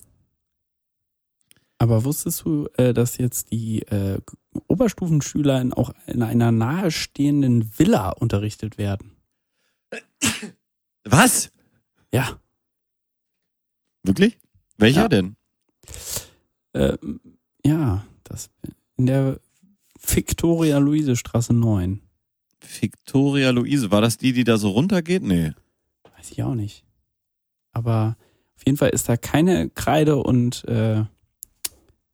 S2: Aber wusstest du, äh, dass jetzt die äh, Oberstufenschüler in, auch in einer nahestehenden Villa unterrichtet werden?
S3: Was?
S2: Ja.
S3: Wirklich? Welcher
S2: Ja.
S3: denn?
S2: Ähm, ja, das in der Viktoria-Luise-Straße 9.
S3: Victoria Luise. War das die, die da so runtergeht? Nee.
S2: Weiß ich auch nicht. Aber auf jeden Fall ist da keine Kreide und, äh,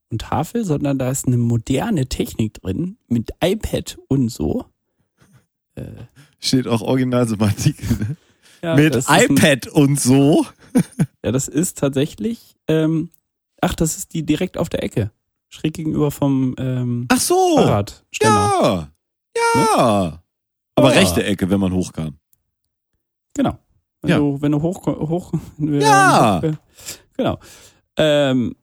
S2: und Tafel, sondern da ist eine moderne Technik drin mit iPad und so. Äh,
S3: Steht auch original so im Artikel. Ne?
S2: ja,
S3: Mit
S2: ist ein-
S3: iPad und so.
S2: Ja, das ist tatsächlich, ähm, ach, das ist die direkt auf der Ecke. Schräg gegenüber vom ähm,
S3: Ach so.
S2: Fahrradständer.
S3: Ja. Ja. Aber
S2: Ja.
S3: rechte Ecke, wenn man hochkam.
S2: Genau. Wenn
S3: Ja.
S2: du, wenn du hoch, hoch, *laughs*
S3: Ja.
S2: hoch genau. Ähm,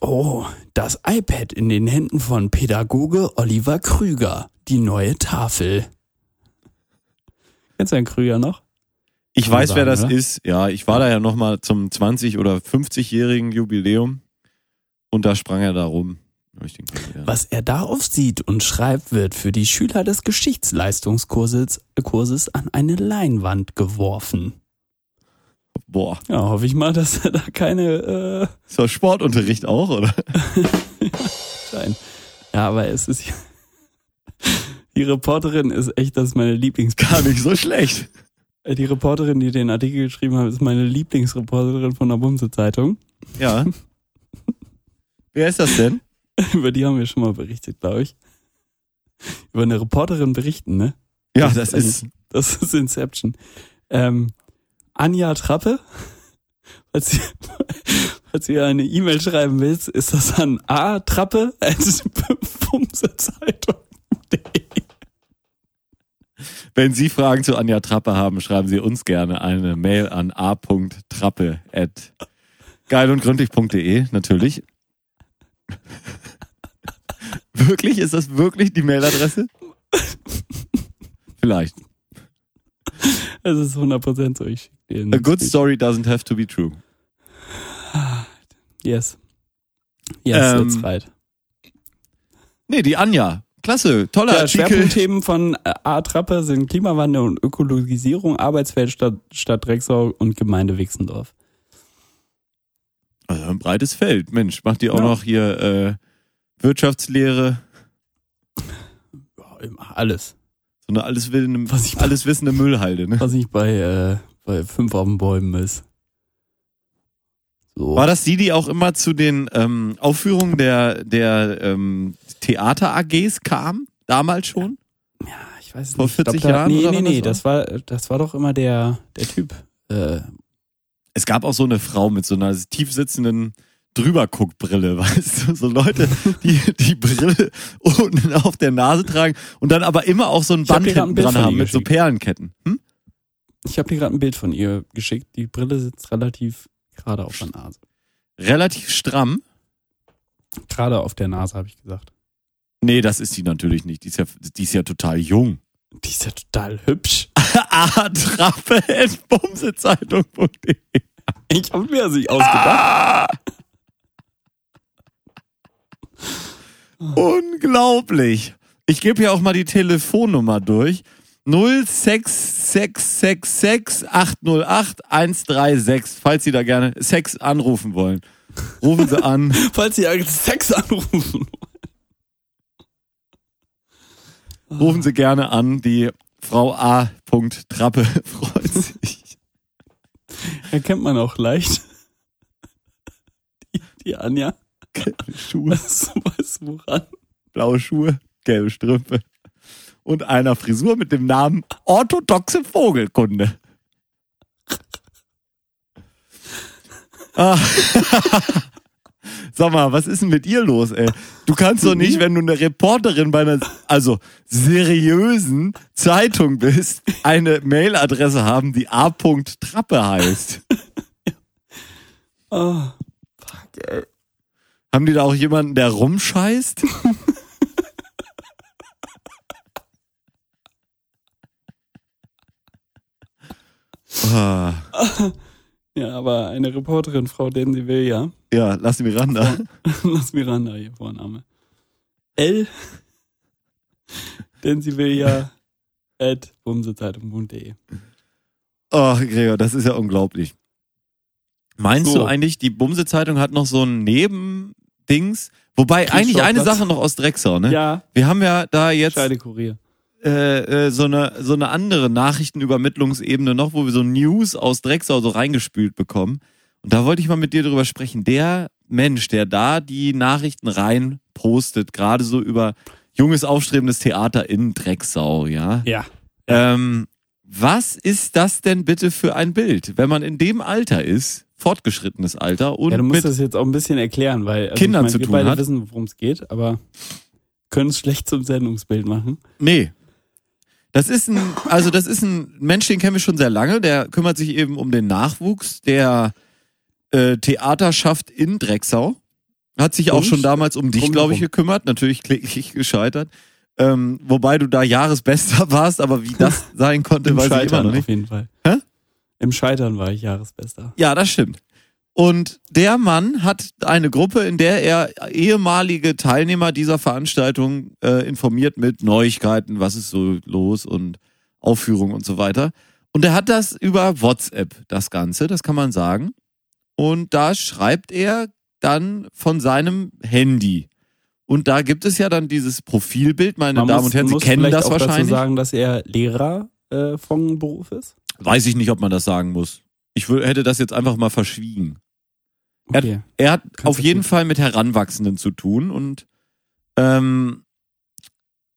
S2: oh, das iPad in den Händen von Pädagoge Oliver Krüger. Die neue Tafel. Kennst du den Krüger noch?
S3: Ich weiß, wer
S2: sagen,
S3: das
S2: oder?
S3: ist. Ja, ich war da ja nochmal zum 20- oder 50-jährigen Jubiläum und da sprang er da rum.
S2: Was er da aufsieht und schreibt, wird für die Schüler des Geschichtsleistungskurses Kurses an eine Leinwand geworfen.
S3: Boah,
S2: Ja, hoffe ich mal, dass er da keine äh,
S3: ist das Sportunterricht auch, oder? *laughs*
S2: Schein. Ja, aber es ist *laughs* die Reporterin ist echt, das ist meine Lieblings
S3: Gar nicht so schlecht.
S2: Äh, die Reporterin, die den Artikel geschrieben hat, ist meine Lieblingsreporterin von der Bumse Zeitung.
S3: Ja. *laughs* Wer ist das denn? *laughs*
S2: Über die haben wir schon mal berichtet, glaube ich. Über eine Reporterin berichten, ne?
S3: Ja,
S2: Das
S3: das
S2: ist. Das ist Inception. Ähm, Anja Trappe, *laughs* falls du, falls ihr eine E-Mail schreiben willst, ist das an atrappe at bumsezeitung.de.
S3: Wenn Sie Fragen zu Anja Trappe haben, schreiben Sie uns gerne eine Mail an a.trappe at geilundgründlich.de, natürlich. *laughs* wirklich? Ist das wirklich die Mailadresse? Vielleicht.
S2: Es ist 100% so. Ich
S3: A good story doesn't have to be true.
S2: Yes. Yes,
S3: Ähm,
S2: that's right.
S3: Nee, die Anja. Klasse, toller
S2: Ja,
S3: Artikel.
S2: Schwerpunktthemen von äh, A-Trappe sind Klimawandel und Ökologisierung, Arbeitswelt Stadt, Stadt Drecksau und Gemeinde Wixendorf.
S3: Also ein breites Feld. Mensch, macht die auch
S2: Ja.
S3: noch hier äh, Wirtschaftslehre,
S2: Ja, immer alles.
S3: so eine alles
S2: ich-
S3: alles wissende Müllhalde. Ne?
S2: Was nicht bei, äh, bei fünf auf den Bäumen ist. So.
S3: War das die, die auch immer zu den ähm, Aufführungen der, der ähm, Theater AGs kam? Damals schon?
S2: Ja, ich weiß
S3: Vor
S2: nicht. Ich
S3: 40
S2: glaub, da,
S3: Jahren
S2: Nee,
S3: oder
S2: nee, nee,
S3: das
S2: das war, das war doch immer der, der Typ. Äh,
S3: Es gab auch so eine Frau mit so einer tief sitzenden Drüberguckbrille, *laughs* weißt du? So Leute, die die Brille *laughs* unten auf der Nase tragen und dann aber immer auch so ein Band
S2: ein
S3: hinten
S2: Bild
S3: dran haben mit so. Perlenketten. Hm?
S2: ich habe dir gerade ein Bild von ihr geschickt. Die Brille sitzt relativ gerade auf der Nase.
S3: Relativ stramm.
S2: Gerade auf der Nase, habe ich gesagt.
S3: Nee, das ist die natürlich nicht. Die ist ja, die ist ja total jung.
S2: Die ist ja total hübsch. *laughs*
S3: atrappe.bumsezeitung.de
S2: Ich habe mir das nicht ausgedacht.
S3: Unglaublich. Ich gebe hier auch mal die Telefonnummer durch. 06666 808 136, falls Sie da gerne Sex anrufen wollen. Rufen Sie an. *laughs*
S2: Falls Sie Sex anrufen.
S3: Rufen Sie gerne an. Die Frau A. Trappe *laughs* freut sich.
S2: Erkennt man auch leicht. Die, die Anja.
S3: Schuhe,
S2: Weißt du, weißt du woran?
S3: blaue Schuhe, gelbe Strümpfe. Und einer Frisur mit dem Namen Orthodoxe Vogelkunde. Ah. *laughs* Sag mal, was ist denn mit ihr los, ey? Du kannst doch nicht, wenn du eine Reporterin bei einer, also seriösen Zeitung bist, eine Mailadresse haben, die A. Trappe heißt.
S2: Oh, fuck, ey.
S3: Haben die da auch jemanden, der rumscheißt? *laughs* ah, *laughs*
S2: Ja, aber eine Reporterin, Frau Densi will ja.
S3: ja, lass mich ran da.
S2: Lass Miranda hier Vorname. L. *laughs* Densi will ja at bumsezeitung.de.
S3: Oh, Gregor, das ist ja unglaublich. Meinst
S2: So.
S3: du eigentlich, die Bumse-Zeitung hat noch so ein Nebendings? Wobei eigentlich eine. Sache noch aus Drecksau, ne?
S2: Ja,
S3: Wir haben ja da jetzt
S2: Scheidekurier.
S3: Äh, äh, so eine so eine andere Nachrichtenübermittlungsebene noch, wo wir so News aus Drecksau so reingespült bekommen. Und da wollte ich mal mit dir drüber sprechen. Der Mensch, der da die Nachrichten rein postet, gerade so über junges aufstrebendes Theater in Drecksau, ja.
S2: Ja.
S3: Ähm, was ist das denn bitte für ein Bild, wenn man in dem Alter ist, fortgeschrittenes Alter und
S2: Ja, du musst das jetzt auch ein bisschen erklären, weil also
S3: Kindern
S2: ich
S3: zu
S2: wir
S3: tun
S2: beide
S3: hat.
S2: wissen, worum es geht, aber können es schlecht zum Sendungsbild machen.
S3: nee. Das ist ein, also das ist ein Mensch, den kennen wir schon sehr lange. Der kümmert sich eben um den Nachwuchs der äh, Theaterschaft in Drecksau. Hat sich auch
S2: Und?
S3: schon damals um dich, glaube ich, gekümmert. Natürlich kläglich gescheitert. Ähm, wobei du da Jahresbester *laughs* warst, aber wie das sein konnte,
S2: Im
S3: weiß ich immer
S2: Scheitern
S3: noch
S2: auf
S3: nicht.
S2: jeden Fall.
S3: Hä?
S2: Im Scheitern war ich Jahresbester.
S3: Ja, das stimmt. Und der Mann hat eine Gruppe, in der er ehemalige Teilnehmer dieser Veranstaltung äh, informiert mit Neuigkeiten, was ist so los und Aufführung und so weiter. Und er hat das über WhatsApp, das Ganze, das kann man sagen. Und da schreibt er dann von seinem Handy. Und da gibt es ja dann dieses Profilbild, meine
S2: Man
S3: Damen
S2: muss-
S3: und Herren, Sie kennen das
S2: auch
S3: wahrscheinlich.
S2: dazu sagen, dass er Lehrer äh, von Beruf ist.
S3: Weiß ich nicht, ob man das sagen muss. Ich hätte das jetzt einfach mal verschwiegen. Er-
S2: Okay.
S3: Er hat
S2: Kannst
S3: auf jeden
S2: tun.
S3: Fall mit Heranwachsenden zu tun und ähm,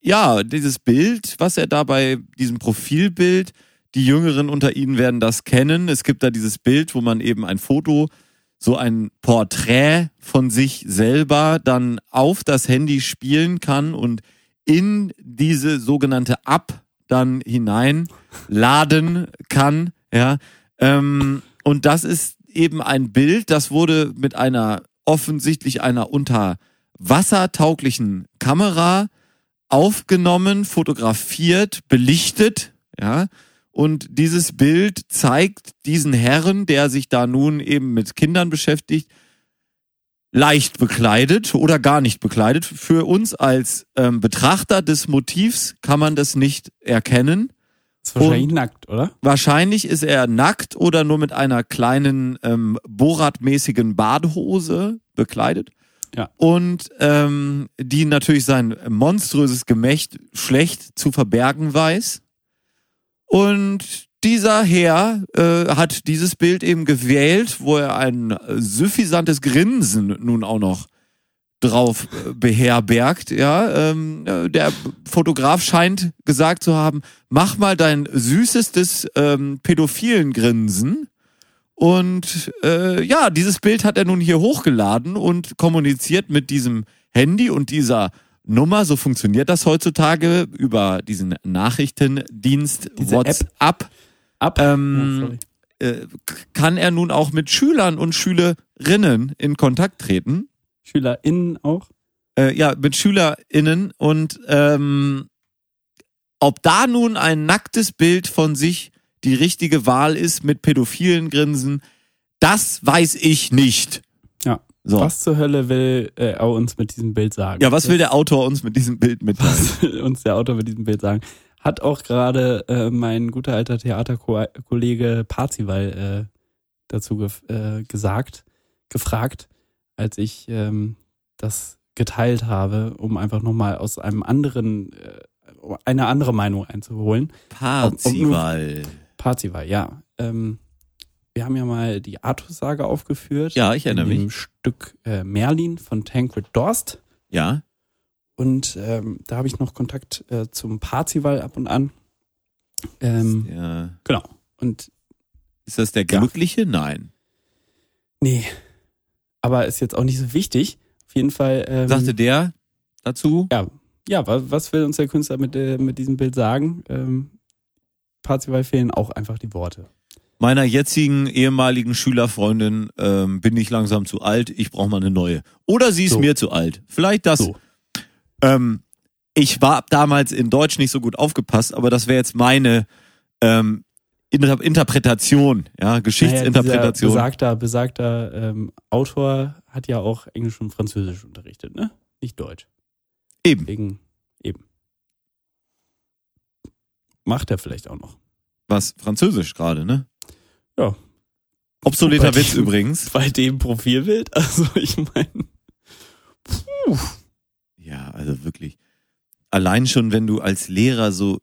S3: ja, dieses Bild, was er da bei diesem Profilbild, die Jüngeren unter Ihnen werden das kennen. Es gibt da dieses Bild, wo man eben ein Foto, so ein Porträt von sich selber dann auf das Handy spielen kann und in diese sogenannte App dann hineinladen kann. Ja, ähm, und das ist eben ein Bild, das wurde mit einer offensichtlich einer unter wassertauglichen Kamera aufgenommen, fotografiert, belichtet, ja. Und dieses Bild zeigt diesen Herren, der sich da nun eben mit Kindern beschäftigt, leicht bekleidet oder gar nicht bekleidet. Für uns als ähm, Betrachter des Motivs kann man das nicht erkennen.
S2: Ist wahrscheinlich nackt, oder?
S3: Wahrscheinlich ist er nackt oder nur mit einer kleinen ähm, Borat-mäßigen Badehose bekleidet.
S2: Ja.
S3: Und ähm, die natürlich sein monströses Gemächt schlecht zu verbergen weiß. Und dieser Herr äh, hat dieses Bild eben gewählt, wo er ein suffisantes Grinsen nun auch noch drauf äh, beherbergt. Ja, ähm, äh, der Fotograf scheint gesagt zu haben: Mach mal dein süßestes ähm, pädophilen Grinsen. Und äh, ja, dieses Bild hat er nun hier hochgeladen und kommuniziert mit diesem Handy und dieser Nummer. So funktioniert das heutzutage über diesen Nachrichtendienst
S2: Diese
S3: WhatsApp.
S2: Ab.
S3: Ähm,
S2: Ja.
S3: Äh, kann er nun auch mit Schülern und Schülerinnen in Kontakt treten.
S2: SchülerInnen auch.
S3: Äh, ja, mit SchülerInnen und ähm, ob da nun ein nacktes Bild von sich die richtige Wahl ist mit pädophilen Grinsen, das weiß ich nicht.
S2: Ja.
S3: So.
S2: Was zur Hölle will äh, er uns mit diesem Bild sagen?
S3: Ja, was will der Autor uns mit diesem Bild mitteilen?
S2: Was will uns der Autor mit diesem Bild sagen? Hat auch gerade äh, mein guter alter Theaterkollege Parzival äh, dazu gef äh, gesagt, gefragt, als ich ähm, das geteilt habe, um einfach nochmal aus einem anderen, äh, eine andere Meinung einzuholen.
S3: Parzival.
S2: Parzival, ja. Ähm, wir haben ja mal die Artus-Sage aufgeführt.
S3: Ja, ich erinnere
S2: in dem
S3: mich.
S2: Stück äh, Merlin von Tancred Dorst.
S3: Ja.
S2: Und ähm, da habe ich noch Kontakt äh, zum Parzival ab und an. Ähm,
S3: ja.
S2: Genau. Und
S3: Ist das der
S2: Ja.
S3: Glückliche? Nein.
S2: nee, aber ist jetzt auch nicht so wichtig. Auf jeden Fall. Ähm,
S3: Sagte der dazu?
S2: ja, ja, wa- was will uns der Künstler mit, äh, mit diesem Bild sagen? Ähm, Parzival fehlen auch einfach die Worte.
S3: Meiner jetzigen ehemaligen Schülerfreundin ähm, bin ich langsam zu alt, ich brauche mal eine neue. Oder sie ist
S2: So.
S3: mir zu alt. Vielleicht das.
S2: So.
S3: Ähm, ich war damals in Deutsch nicht so gut aufgepasst, aber das wäre jetzt meine ähm, Inter Interpretation, ja, Geschichtsinterpretation.
S2: Naja, besagter besagter ähm, Autor hat ja auch Englisch und Französisch unterrichtet, ne? Nicht Deutsch.
S3: Eben.
S2: Deswegen eben. Macht er vielleicht auch noch.
S3: Was Französisch gerade, ne?
S2: Ja.
S3: Obsoleter Witz
S2: dem-
S3: übrigens. *laughs*
S2: Bei dem Profilbild, also ich meine.
S3: Ja, also wirklich. Allein schon, wenn du als Lehrer so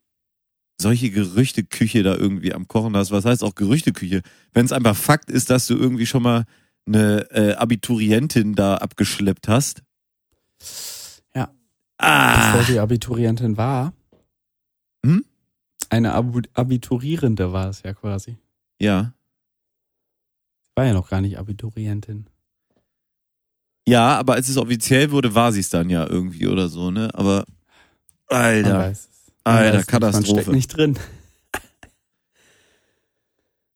S3: solche Gerüchteküche da irgendwie am Kochen hast, was heißt auch Gerüchteküche? Wenn es einfach Fakt ist, dass du irgendwie schon mal eine äh, Abiturientin da abgeschleppt hast.
S2: Ja.
S3: Ah,
S2: Bevor sie Abiturientin war.
S3: Hm?
S2: Eine Abu Abiturierende war es ja quasi.
S3: ja.
S2: War ja noch gar nicht Abiturientin.
S3: Ja, aber als es offiziell wurde, war sie es dann ja irgendwie oder so, ne? Aber,
S2: Man
S3: Alter.
S2: weiß es.
S3: Alter,
S2: Das- Man steckt
S3: Katastrophe.
S2: nicht drin. *laughs*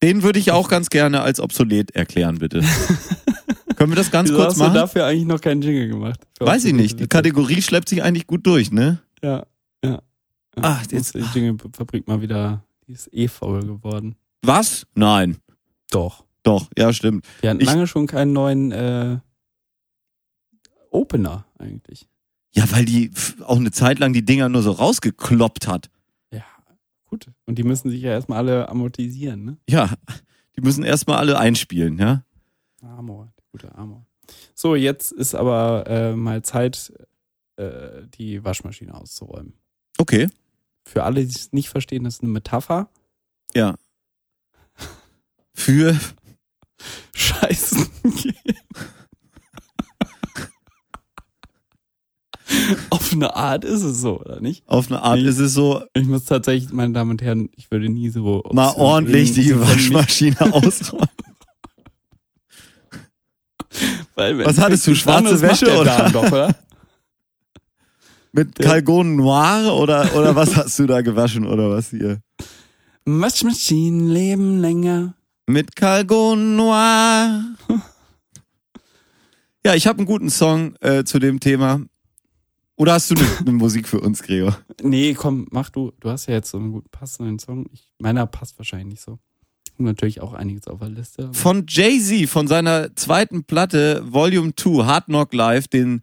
S3: Den würde ich auch ganz gerne als obsolet erklären, bitte. *laughs* Können wir das ganz
S2: Wieso
S3: kurz
S2: hast du
S3: machen?
S2: dafür eigentlich noch keinen Jingle gemacht?
S3: Weiß ich nicht. Die. Kategorie schleppt sich eigentlich gut durch, ne?
S2: Ja, ja. ja.
S3: Ach,
S2: jetzt
S3: jetzt-
S2: ist die Jingle-Fabrik mal wieder, die ist eh faul geworden.
S3: Was? Nein.
S2: Doch.
S3: Doch, ja, stimmt.
S2: Wir hatten
S3: Ich-
S2: lange schon keinen neuen äh, Opener eigentlich.
S3: Ja, weil die auch eine Zeit lang die Dinger nur so rausgekloppt hat.
S2: Ja, gut. Und die müssen sich ja erstmal alle amortisieren, ne?
S3: Ja, die müssen erstmal alle einspielen, ja?
S2: Amor, der gute Amor. So, jetzt ist aber äh, mal Zeit, äh, die Waschmaschine auszuräumen.
S3: Okay.
S2: Für alle, die es nicht verstehen, das ist eine Metapher.
S3: Ja. *laughs* Für,
S2: Scheißen. *laughs* Auf eine Art ist es so, oder nicht?
S3: auf eine Art
S2: Ich-
S3: ist es so,
S2: Ich muss tatsächlich, meine Damen und Herren, ich würde nie so.
S3: mal ordentlich die Waschmaschine *laughs* ausräumen.
S2: Weil,
S3: Was hattest du, schwarze Wäsche,
S2: der
S3: oder?
S2: Doch, oder? *laughs*
S3: Mit
S2: Ja.
S3: Calgon Noir oder, oder was hast du da gewaschen oder was hier?
S2: Waschmaschinen leben länger.
S3: Mit Calgon Noir. Ja, ich habe einen guten Song äh, zu dem Thema. Oder hast du eine, eine Musik für uns, Gregor?
S2: Nee, komm, mach du. Du hast ja jetzt so einen guten passenden Song. Ich, meiner passt wahrscheinlich nicht so. Und natürlich auch einiges auf der Liste.
S3: Von Jay-Z, von seiner zweiten Platte Volume 2, Hard Knock Live, den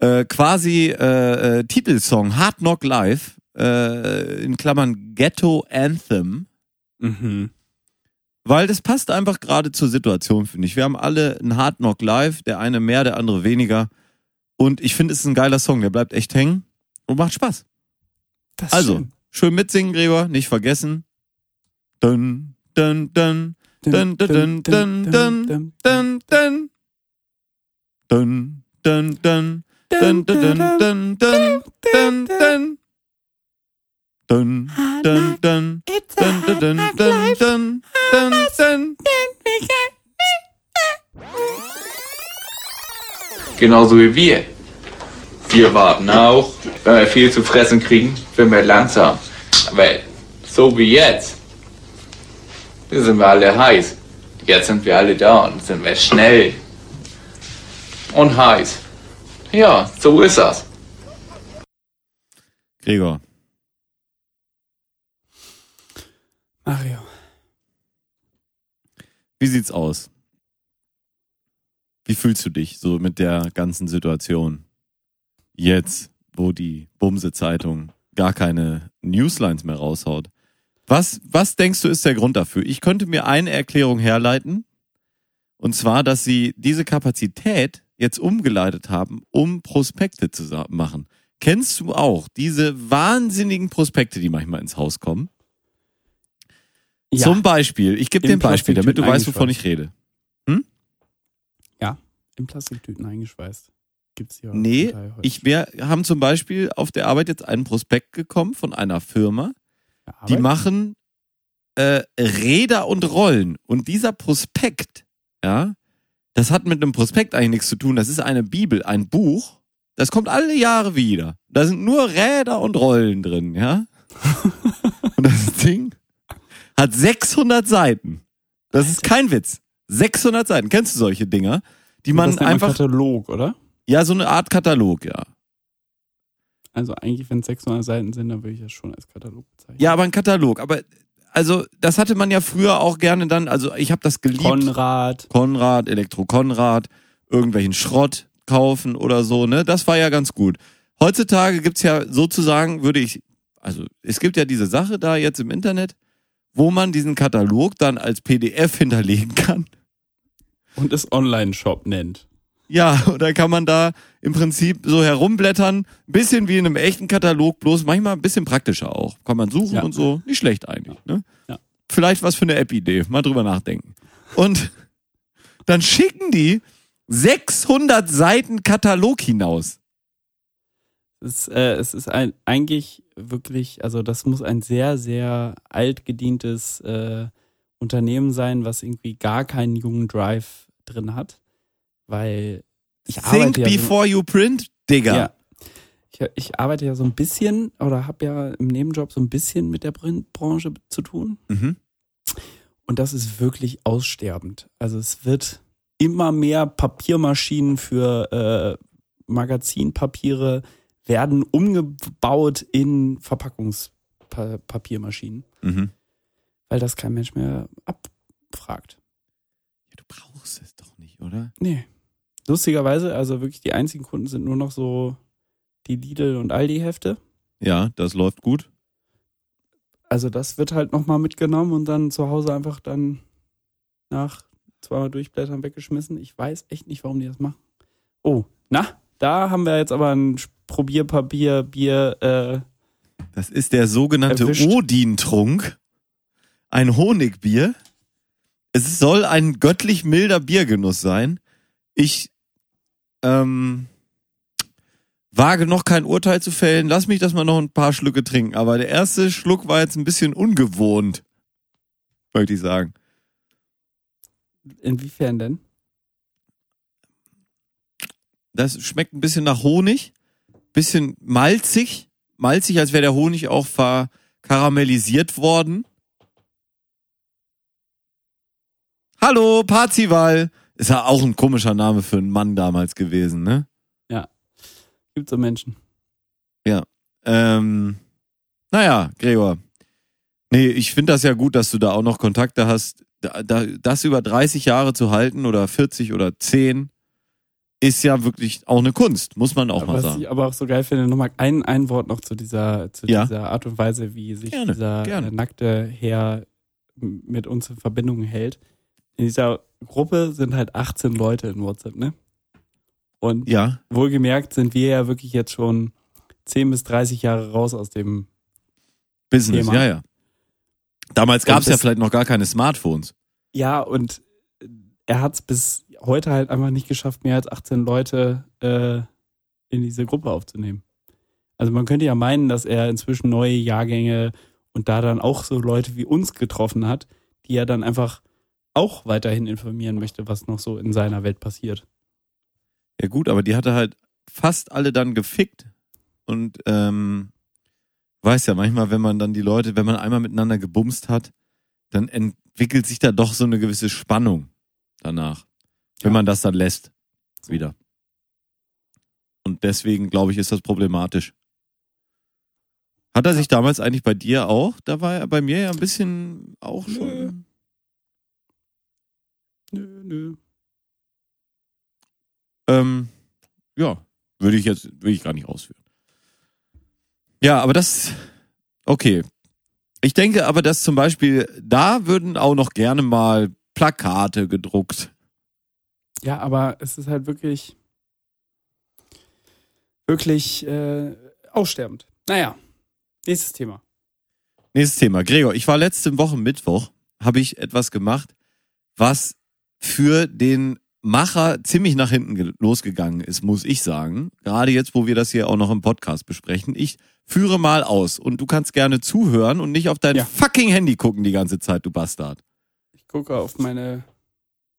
S3: äh, quasi äh, äh, Titelsong Hard Knock Live, äh, in Klammern Ghetto Anthem.
S2: Mhm.
S3: Weil das passt einfach gerade zur Situation, finde ich. Wir haben alle einen Hard Knock Live, der eine mehr, der andere weniger. Und ich finde, es ist ein geiler Song, der bleibt echt hängen und macht Spaß.
S2: Das
S3: also,
S2: schön.
S3: schön mitsingen, Gregor, nicht vergessen. Dun, dun, dun. Dun, dun, dun, dun, dun, dun. Dun, dun, dun. Dun, dun, dun, dun, dun, dun. Dun, dun, dun. Dun, dun, dun, dun, dun, dun, dun.
S4: Genauso wie wir. Wir warten auch, wenn wir viel zu fressen kriegen, werden wir langsam. Weil, so wie jetzt, sind wir alle heiß. Jetzt sind wir alle da und sind wir schnell. Und heiß. Ja, so ist das.
S3: Gregor,
S2: Mario.
S3: wie sieht's aus? Wie fühlst du dich so mit der ganzen Situation? Jetzt, wo die Bumse-Zeitung gar keine Newslines mehr raushaut. Was, was denkst du ist der Grund dafür? Ich könnte mir eine Erklärung herleiten. Und zwar, dass sie diese Kapazität jetzt umgeleitet haben, um Prospekte zu machen. Kennst du auch diese wahnsinnigen Prospekte, die manchmal ins Haus kommen?
S2: Ja,
S3: Zum Beispiel, ich gebe dir ein Beispiel, damit du weißt, wovon ich rede.
S2: in Plastiktüten eingeschweißt. Gibt's hier
S3: Nee, ich, wir haben zum Beispiel auf der Arbeit jetzt einen Prospekt gekommen von einer Firma,
S2: Ja,
S3: die machen äh, Räder und Rollen. Und dieser Prospekt, ja, das hat mit einem Prospekt eigentlich nichts zu tun. Das ist eine Bibel, ein Buch. Das kommt alle Jahre wieder. Da sind nur Räder und Rollen drin, ja. *laughs* und das Ding hat 600 Seiten. Das ist kein Witz. 600 Seiten. Kennst du solche Dinger? Die man
S2: das
S3: einfach,
S2: Katalog, oder?
S3: Ja, so eine Art Katalog, ja.
S2: Also eigentlich, wenn es 600 Seiten sind, dann würde ich das schon als Katalog bezeichnen.
S3: Ja, aber ein Katalog. Aber also das hatte man ja früher auch gerne dann. Also ich habe das geliebt.
S2: Konrad.
S3: Konrad, Elektro Konrad, irgendwelchen Schrott kaufen oder so. Ne, das war ja ganz gut. Heutzutage gibt's ja sozusagen, würde ich, also es gibt ja diese Sache da jetzt im Internet, wo man diesen Katalog dann als PDF hinterlegen kann.
S2: Und es Online-Shop nennt.
S3: Ja, und dann kann man da im Prinzip so herumblättern, ein bisschen wie in einem echten Katalog, bloß manchmal ein bisschen praktischer auch. Kann man suchen
S2: Ja.
S3: und so. Nicht schlecht eigentlich. Ne?
S2: Ja.
S3: Vielleicht was für eine App-Idee. Mal drüber nachdenken. Und dann schicken die 600 Seiten Katalog hinaus.
S2: Es, äh, es ist ein, eigentlich wirklich, also das muss ein sehr, sehr altgedientes äh, Unternehmen sein, was irgendwie gar keinen jungen Drive drin hat. Weil ich
S3: Think
S2: arbeite ja so-
S3: before you print, Digga.
S2: Ja. Ich, ich arbeite ja so ein bisschen oder habe ja im Nebenjob so ein bisschen mit der Printbranche zu tun.
S3: Mhm.
S2: Und das ist wirklich aussterbend. Also es wird immer mehr Papiermaschinen für äh, Magazinpapiere werden umgebaut in Verpackungspapiermaschinen,
S3: Mhm.
S2: weil das kein Mensch mehr abfragt.
S3: Ja, du brauchst es doch oder?
S2: Nee. Lustigerweise, also wirklich die einzigen Kunden sind nur noch so die Lidl und Aldi-Hefte.
S3: Ja, das läuft gut.
S2: Also das wird halt nochmal mitgenommen und dann zu Hause einfach dann nach zweimal durchblättern weggeschmissen. Ich weiß echt nicht, warum die das machen. Oh, na, da haben wir jetzt aber ein Probierpapier, Bier, äh,
S3: Das ist der sogenannte. Odin-Trunk. Ein Honigbier. Es soll ein göttlich milder Biergenuss sein. Ich ähm, wage noch kein Urteil zu fällen. Lass mich das mal noch ein paar Schlücke trinken. Aber der erste Schluck war jetzt ein bisschen ungewohnt. Möchte ich sagen.
S2: inwiefern denn?
S3: Das schmeckt ein bisschen nach Honig. Bisschen malzig. Malzig, als wäre der Honig auch verkaramellisiert worden. Hallo, Parzival. Ist ja auch ein komischer Name für einen Mann damals gewesen, ne?
S2: Gibt so Menschen.
S3: Ähm, naja, Gregor. Nee, ich finde das ja gut, dass du da auch noch Kontakte hast. Da, da, das über 30 Jahre zu halten oder 40 oder 10 ist ja wirklich auch eine Kunst, muss man auch mal
S2: Was
S3: sagen.
S2: ich aber auch so geil finde, nochmal ein, ein Wort noch zu dieser, zu
S3: Ja.
S2: dieser Art und Weise, wie sich
S3: Gerne,
S2: dieser
S3: gerne.
S2: nackte Herr mit uns in Verbindung hält. In dieser Gruppe sind halt 18 Leute in WhatsApp, ne? Und
S3: Ja,
S2: wohlgemerkt sind wir ja wirklich jetzt schon 10 bis 30 Jahre raus aus dem.
S3: Business,
S2: Thema.
S3: ja, ja. Damals gab es ja vielleicht noch gar keine Smartphones.
S2: Ja, und er hat es bis heute halt einfach nicht geschafft, mehr als 18 Leute äh, in diese Gruppe aufzunehmen. Also man könnte ja meinen, dass er inzwischen neue Jahrgänge und da dann auch so Leute wie uns getroffen hat, die er dann einfach auch weiterhin informieren möchte, was noch so in seiner Welt passiert.
S3: Ja gut, aber die hatte halt fast alle dann gefickt. Und ähm, weiß ja, manchmal, wenn man dann die Leute, wenn man einmal miteinander gebumst hat, dann entwickelt sich da doch so eine gewisse Spannung danach. Wenn
S2: Ja.
S3: man das dann lässt. Wieder. Und deswegen, glaube ich, ist das problematisch. Hat er sich damals eigentlich bei dir auch? Da war er bei mir ja ein bisschen auch schon.
S2: Nö, nö.
S3: Ähm, ja, würde ich jetzt, will ich gar nicht ausführen. Ja, aber das, okay. Ich denke aber, dass zum Beispiel, da würden auch noch gerne mal Plakate gedruckt.
S2: Ja, aber es ist halt wirklich, wirklich äh, aussterbend. Naja, nächstes Thema.
S3: Nächstes Thema. Gregor, ich war letzte Woche Mittwoch, habe ich etwas gemacht, was für den Macher ziemlich nach hinten ge- losgegangen ist, muss ich sagen. Gerade jetzt, wo wir das hier auch noch im Podcast besprechen. Ich führe mal aus und du kannst gerne zuhören und nicht auf dein
S2: Ja.
S3: fucking Handy gucken die ganze Zeit, du Bastard.
S2: Ich gucke auf meine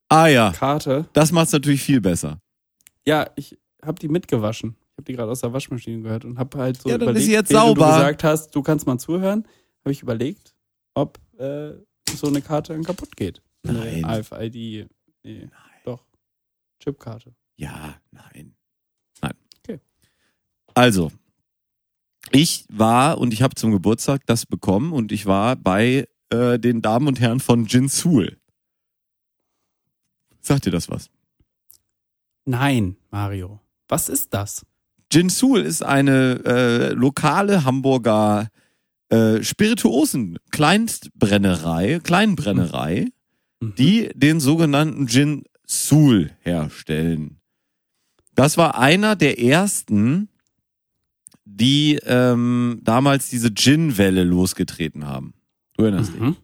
S3: Ah ja,
S2: Karte.
S3: das macht's natürlich viel besser.
S2: Ja, ich habe die mitgewaschen. Ich habe die gerade aus der Waschmaschine gehört und habe halt so
S3: Ja, dann ist
S2: überlegt,
S3: sie jetzt sauber.
S2: du gesagt hast, du kannst mal zuhören, habe ich überlegt, ob äh, so eine Karte dann kaputt geht.
S3: Nein.
S2: AFID, nee, doch, Chipkarte.
S3: Ja, nein. Nein.
S2: Okay.
S3: Also, ich war und ich habe zum Geburtstag das bekommen und ich war bei äh, den Damen und Herren von Jinsul. Sagt dir das was?
S2: Nein, Mario. Was ist das?
S3: Jinsul ist eine äh, lokale Hamburger äh, Spirituosen Kleinstbrennerei, Kleinbrennerei. Die den sogenannten Gin Sul herstellen. Das war einer der ersten, die ähm, damals diese Gin-Welle losgetreten haben. Du erinnerst dich?
S2: Mhm.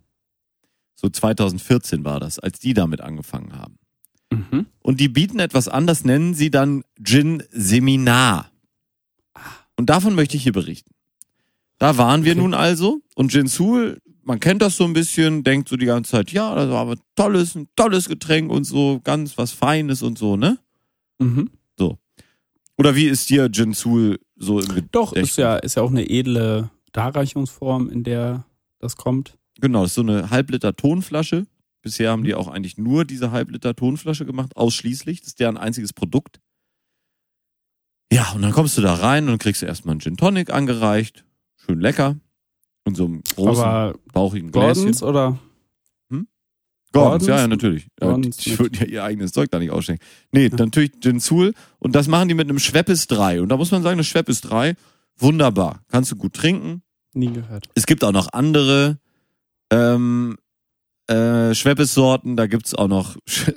S3: So 2014 war das, als die damit angefangen haben.
S2: Mhm.
S3: Und die bieten etwas an, das nennen sie dann Gin Seminar. Und davon möchte ich hier berichten. Da waren wir
S2: Okay.
S3: nun also und Gin Sul, man kennt das so ein bisschen, denkt so die ganze Zeit, ja, das war aber tolles, ein tolles Getränk und so, ganz was Feines und so, ne?
S2: Mhm.
S3: Oder wie ist dir Gin Sul so im
S2: Doch,
S3: Gedächtnis.
S2: ist ja, ist ja auch eine edle Darreichungsform, in der das kommt.
S3: Genau, das ist so eine Halbliter Tonflasche. Bisher haben die auch eigentlich nur diese Halbliter Tonflasche gemacht, ausschließlich. Das ist deren einziges Produkt. Ja, und dann kommst du da rein und kriegst du erstmal einen Gin Tonic angereicht. Schön lecker. Und so einem großen,
S2: Aber
S3: bauchigen Gläschen.
S2: Gordons oder?
S3: Gordons, ja, ja,
S2: Gordons?
S3: natürlich. Ja,
S2: Gordons
S3: die würden ja ihr eigenes Zeug da nicht ausschenken. Nee, natürlich Gin Sul. Und das machen die mit einem Schweppes 3. Und da muss man sagen, das Schweppes 3, wunderbar. Kannst du gut trinken.
S2: Nie gehört.
S3: Es gibt auch noch andere ähm, äh, Schweppes-Sorten. Da gibt's auch noch Sch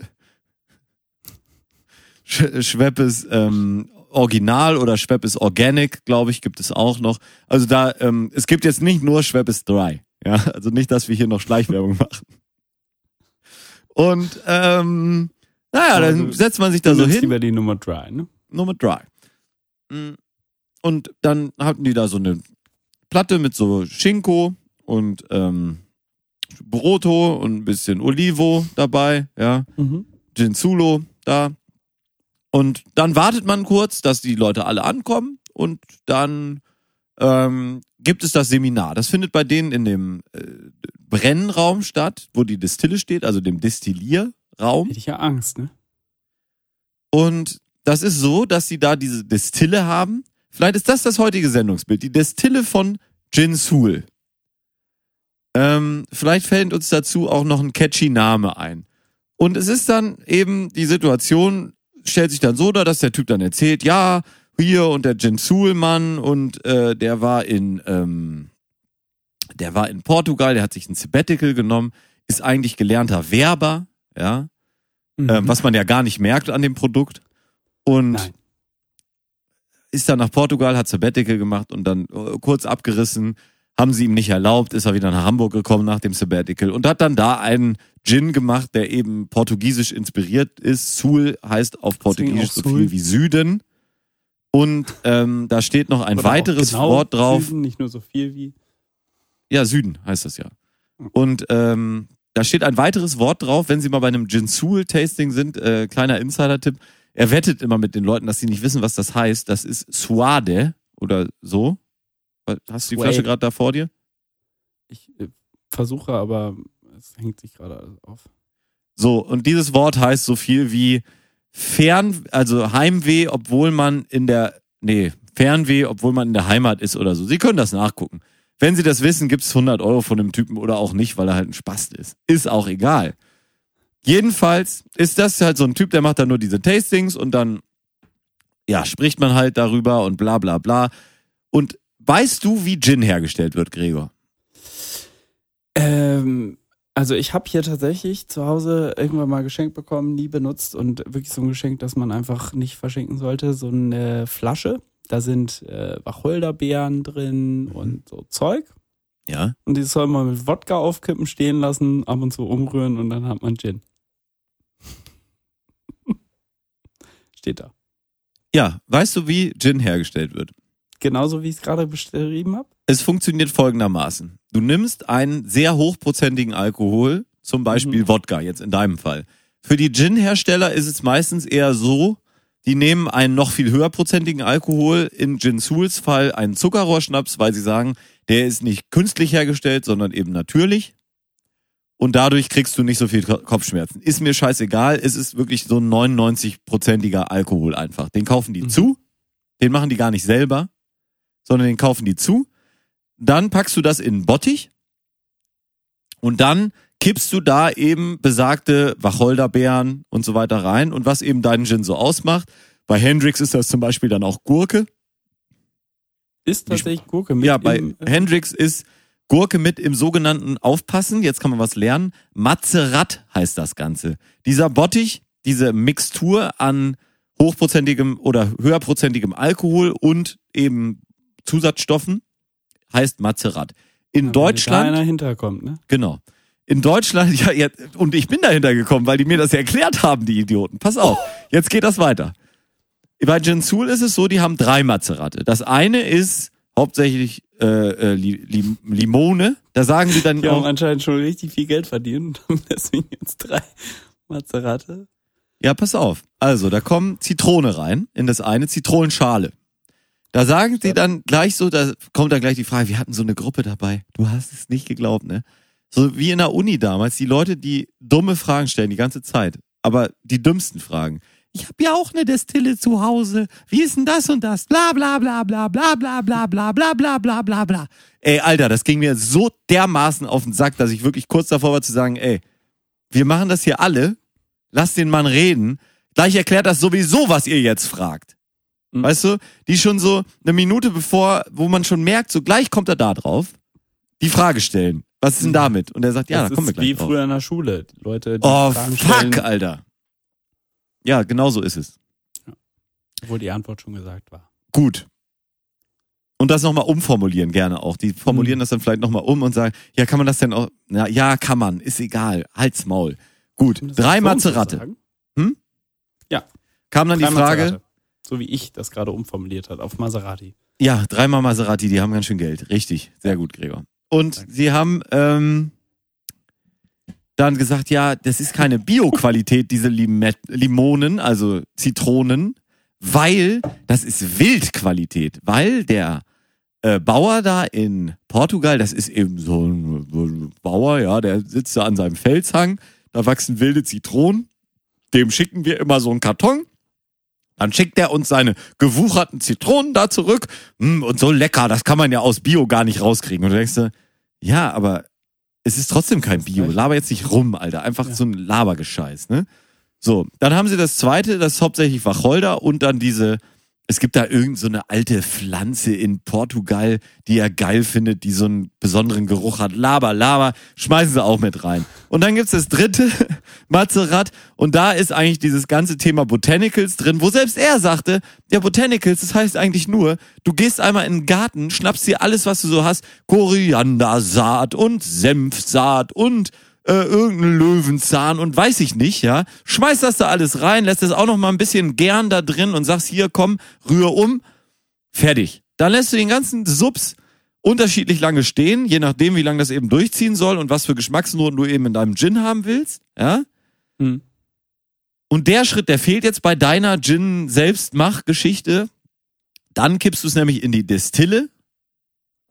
S3: *laughs* Schweppes ähm, Original oder Schweppes Organic, glaube ich, gibt es auch noch. Also da, ähm, es gibt jetzt nicht nur Schweppes Dry. Ja, also nicht, dass wir hier noch Schleichwerbung *laughs* machen. Und ähm, naja,
S2: Aber
S3: dann setzt man sich da so hin
S2: lieber die Nummer Dry, ne?
S3: nur mit Dry. Mm. Und dann hatten die da so eine Platte mit so Schinko und ähm, Broto und ein bisschen Olivo dabei, ja,
S2: Mhm.
S3: Ginzulo da. Und dann wartet man kurz, dass die Leute alle ankommen und dann ähm, gibt es das Seminar. Das findet bei denen in dem äh, Brennraum statt, wo die Distille steht, also dem Destillierraum.
S2: Hätte ich ja Angst, ne?
S3: Und das ist so, dass sie da diese Destille haben. Vielleicht ist das das heutige Sendungsbild. Die Destille von Gin Sul. Ähm, vielleicht fällt uns dazu auch noch ein catchy Name ein. Und es ist dann eben die Situation, stellt sich dann so dar, dass der Typ dann erzählt, ja, hier und der Gin Sul Mann und äh, der war in, ähm, der war in Portugal, der hat sich ein Sabbatical genommen, ist eigentlich gelernter Werber, ja,
S2: Mhm.
S3: ähm, was man ja gar nicht merkt an dem Produkt. Und
S2: Nein.
S3: ist dann nach Portugal, hat Sabbatical gemacht und dann äh, kurz abgerissen, haben sie ihm nicht erlaubt, ist er wieder nach Hamburg gekommen nach dem Sabbatical und hat dann da einen Gin gemacht, der eben portugiesisch inspiriert ist. Sul heißt auf Portugiesisch so
S2: Sul.
S3: viel wie Süden. Und ähm, da steht noch ein
S2: Oder
S3: weiteres
S2: genau
S3: Wort drauf.
S2: Süden, nicht nur so viel wie.
S3: Ja, Süden heißt das ja. Und ähm, da steht ein weiteres Wort drauf, wenn Sie mal bei einem Ginsul-Tasting sind, äh, kleiner Insider-Tipp. Er wettet immer mit den Leuten, dass sie nicht wissen, was das heißt. Das ist Suade oder so. Hast du die. Flasche gerade da vor dir?
S2: Ich äh, versuche, aber es hängt sich gerade alles auf.
S3: So, und dieses Wort heißt so viel wie Fern, also Heimweh, obwohl man in der, nee, Fernweh, obwohl man in der Heimat ist oder so. Sie können das nachgucken. Wenn Sie das wissen, gibt's 100 Euro von dem Typen oder auch nicht, weil er halt ein Spast ist. Ist auch egal. Jedenfalls ist das halt so ein Typ, der macht dann nur diese Tastings und dann, ja, spricht man halt darüber und bla bla bla. Und weißt du, wie Gin hergestellt wird, Gregor?
S2: Ähm, also ich habe hier tatsächlich zu Hause irgendwann mal geschenkt bekommen, nie benutzt und wirklich so ein Geschenk, das man einfach nicht verschenken sollte. So eine Flasche, da sind äh, Wacholderbeeren drin und so Zeug.
S3: Ja.
S2: Und die soll man mit Wodka aufkippen, stehen lassen, ab und zu umrühren und dann hat man Gin. *laughs* Steht da.
S3: Ja, weißt du, wie Gin hergestellt wird?
S2: Genauso wie ich es gerade beschrieben habe.
S3: Es funktioniert folgendermaßen. Du nimmst einen sehr hochprozentigen Alkohol, zum Beispiel
S2: Mhm.
S3: Wodka, jetzt in deinem Fall. Für die Gin-Hersteller ist es meistens eher so, die nehmen einen noch viel höherprozentigen Alkohol, in Gin Suls Fall einen Zuckerrohrschnaps, weil sie sagen, der ist nicht künstlich hergestellt, sondern eben natürlich. Und dadurch kriegst du nicht so viel Ko- Kopfschmerzen. Ist mir scheißegal, es ist wirklich so ein 99-prozentiger Alkohol einfach. Den kaufen die
S2: Mhm.
S3: zu, den machen die gar nicht selber, sondern den kaufen die zu. Dann packst du das in einen Bottich und dann kippst du da eben besagte Wacholderbeeren und so weiter rein und was eben deinen Gin so ausmacht. Bei Hendrix ist das zum Beispiel dann auch Gurke.
S2: Ist tatsächlich Gurke mit
S3: ja, bei
S2: im, äh,
S3: Hendrix ist Gurke mit im sogenannten Aufpassen, jetzt kann man was lernen, Mazerat heißt das Ganze. Dieser Bottich, diese Mixtur an hochprozentigem oder höherprozentigem Alkohol und eben Zusatzstoffen heißt Mazerat. In
S2: wenn Da
S3: Deutschland
S2: einer hinterkommt, ne?
S3: Genau. In Deutschland, *laughs* ja, ja, und ich bin dahinter gekommen, weil die mir das erklärt haben, die Idioten. Pass auf, jetzt geht das weiter. Bei Gensul ist es so, die haben drei Mazerate. Das eine ist hauptsächlich äh, äh, Li Lim Limone. Da sagen sie dann
S2: Die haben
S3: auch,
S2: anscheinend schon richtig viel Geld verdient und haben *laughs* deswegen jetzt drei Mazerate.
S3: ja, pass auf. Also, da kommen Zitrone rein in das eine, Zitronenschale. Da sagen sie dann gleich so, da kommt dann gleich die Frage, wir hatten so eine Gruppe dabei. Du hast es nicht geglaubt, ne? So wie in der Uni damals, die Leute, die dumme Fragen stellen die ganze Zeit, aber die dümmsten Fragen. Ich habe ja auch eine Destille zu Hause. Wie ist denn das und das? Bla bla bla bla bla bla bla bla bla bla bla bla bla. Ey, Alter, das ging mir so dermaßen auf den Sack, dass ich wirklich kurz davor war zu sagen, ey, wir machen das hier alle. Lass den Mann reden. Gleich erklärt das sowieso, was ihr jetzt fragt.
S2: Mhm.
S3: Weißt du, die schon so eine Minute bevor, wo man schon merkt, so gleich kommt er da drauf, die Frage stellen. Was ist denn damit? Und er sagt, ja,
S2: das
S3: da kommen wir
S2: ist wie
S3: gleich drauf.
S2: früher in der Schule. Die Leute, die
S3: Oh,
S2: Fragen
S3: fuck,
S2: stellen,
S3: Alter. Ja, genau so ist es.
S2: obwohl die Antwort schon gesagt war.
S3: Gut. Und das nochmal umformulieren gerne auch. Die formulieren
S2: Mhm.
S3: das dann vielleicht nochmal um und sagen, ja, kann man das denn auch, na, ja, kann man, ist egal, halt's Maul. Gut, drei
S2: und so
S3: Maserate.
S2: sagen?
S3: Kam dann die
S2: Drei
S3: Frage,
S2: Maserati. So wie ich das gerade umformuliert hat auf Maserati.
S3: ja, dreimal Maserati, die haben ganz schön Geld. Richtig, sehr gut, Gregor. Und sie haben ähm, dann gesagt, ja, das ist keine Bio-Qualität, diese Lime Limonen, also Zitronen, weil das ist Wildqualität, weil der äh, Bauer da in Portugal, das ist eben so ein, so ein Bauer, ja, der sitzt da an seinem Felshang, da wachsen wilde Zitronen, dem schicken wir immer so einen Karton, dann schickt er uns seine gewucherten Zitronen da zurück. Mm, und so lecker, das kann man ja aus Bio gar nicht rauskriegen. Und du denkst ja, aber es ist trotzdem kein Bio. Laber jetzt nicht rum, Alter. Einfach
S2: Ja.
S3: so ein Labergescheiß, ne? So, dann haben sie das zweite, das ist hauptsächlich Wacholder und dann diese, es gibt da irgend so alte Pflanze in Portugal, die er geil findet, die so einen besonderen Geruch hat. Laber, Laber, schmeißen sie auch mit rein. Und dann gibt's das dritte, *laughs* Mazerat, und da ist eigentlich dieses ganze Thema Botanicals drin, wo selbst er sagte, ja, Botanicals, das heißt eigentlich nur, du gehst einmal in den Garten, schnappst dir alles, was du so hast, Koriandersaat und Senfsaat und äh, irgendeinen Löwenzahn und weiß ich nicht, ja. Schmeiß das da alles rein, lässt das auch noch mal ein bisschen gern da drin und sagst, hier, komm, rühr um, fertig. Dann lässt du den ganzen Subs unterschiedlich lange stehen, je nachdem, wie lange das eben durchziehen soll und was für Geschmacksnoten du eben in deinem Gin haben willst, ja.
S2: Hm.
S3: Und der Schritt, der fehlt jetzt bei deiner Gin-Selbstmach-Geschichte. Dann kippst du es nämlich in die Destille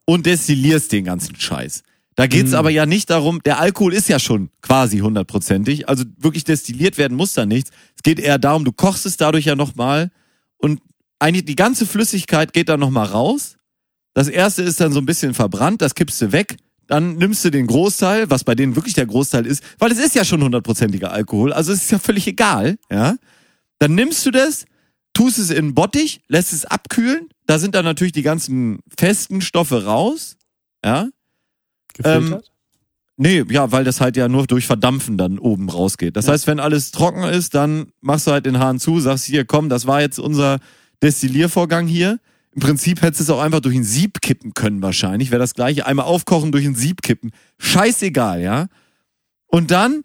S3: und destillierst den ganzen Scheiß. Da geht's
S2: Mhm.
S3: aber ja nicht darum, der Alkohol ist ja schon quasi hundertprozentig, also wirklich destilliert werden muss da nichts. Es geht eher darum, du kochst es dadurch ja nochmal und eigentlich die ganze Flüssigkeit geht dann nochmal raus. Das erste ist dann so ein bisschen verbrannt, das kippst du weg. Dann nimmst du den Großteil, was bei denen wirklich der Großteil ist, weil es ist ja schon hundertprozentiger Alkohol, also es ist ja völlig egal, ja. Dann nimmst du das, tust es in einen Bottich, lässt es abkühlen. Da sind dann natürlich die ganzen festen Stoffe raus, ja.
S2: Gefiltert?
S3: Nee, ja, weil das halt ja nur durch Verdampfen dann oben rausgeht. Das
S2: Ja.
S3: heißt, wenn alles trocken ist, dann machst du halt den Hahn zu, sagst hier, komm, das war jetzt unser Destilliervorgang hier. Im Prinzip hättest du es auch einfach durch ein Sieb kippen können wahrscheinlich. Wäre das gleiche, einmal aufkochen, durch ein Sieb kippen. Scheißegal, ja. Und dann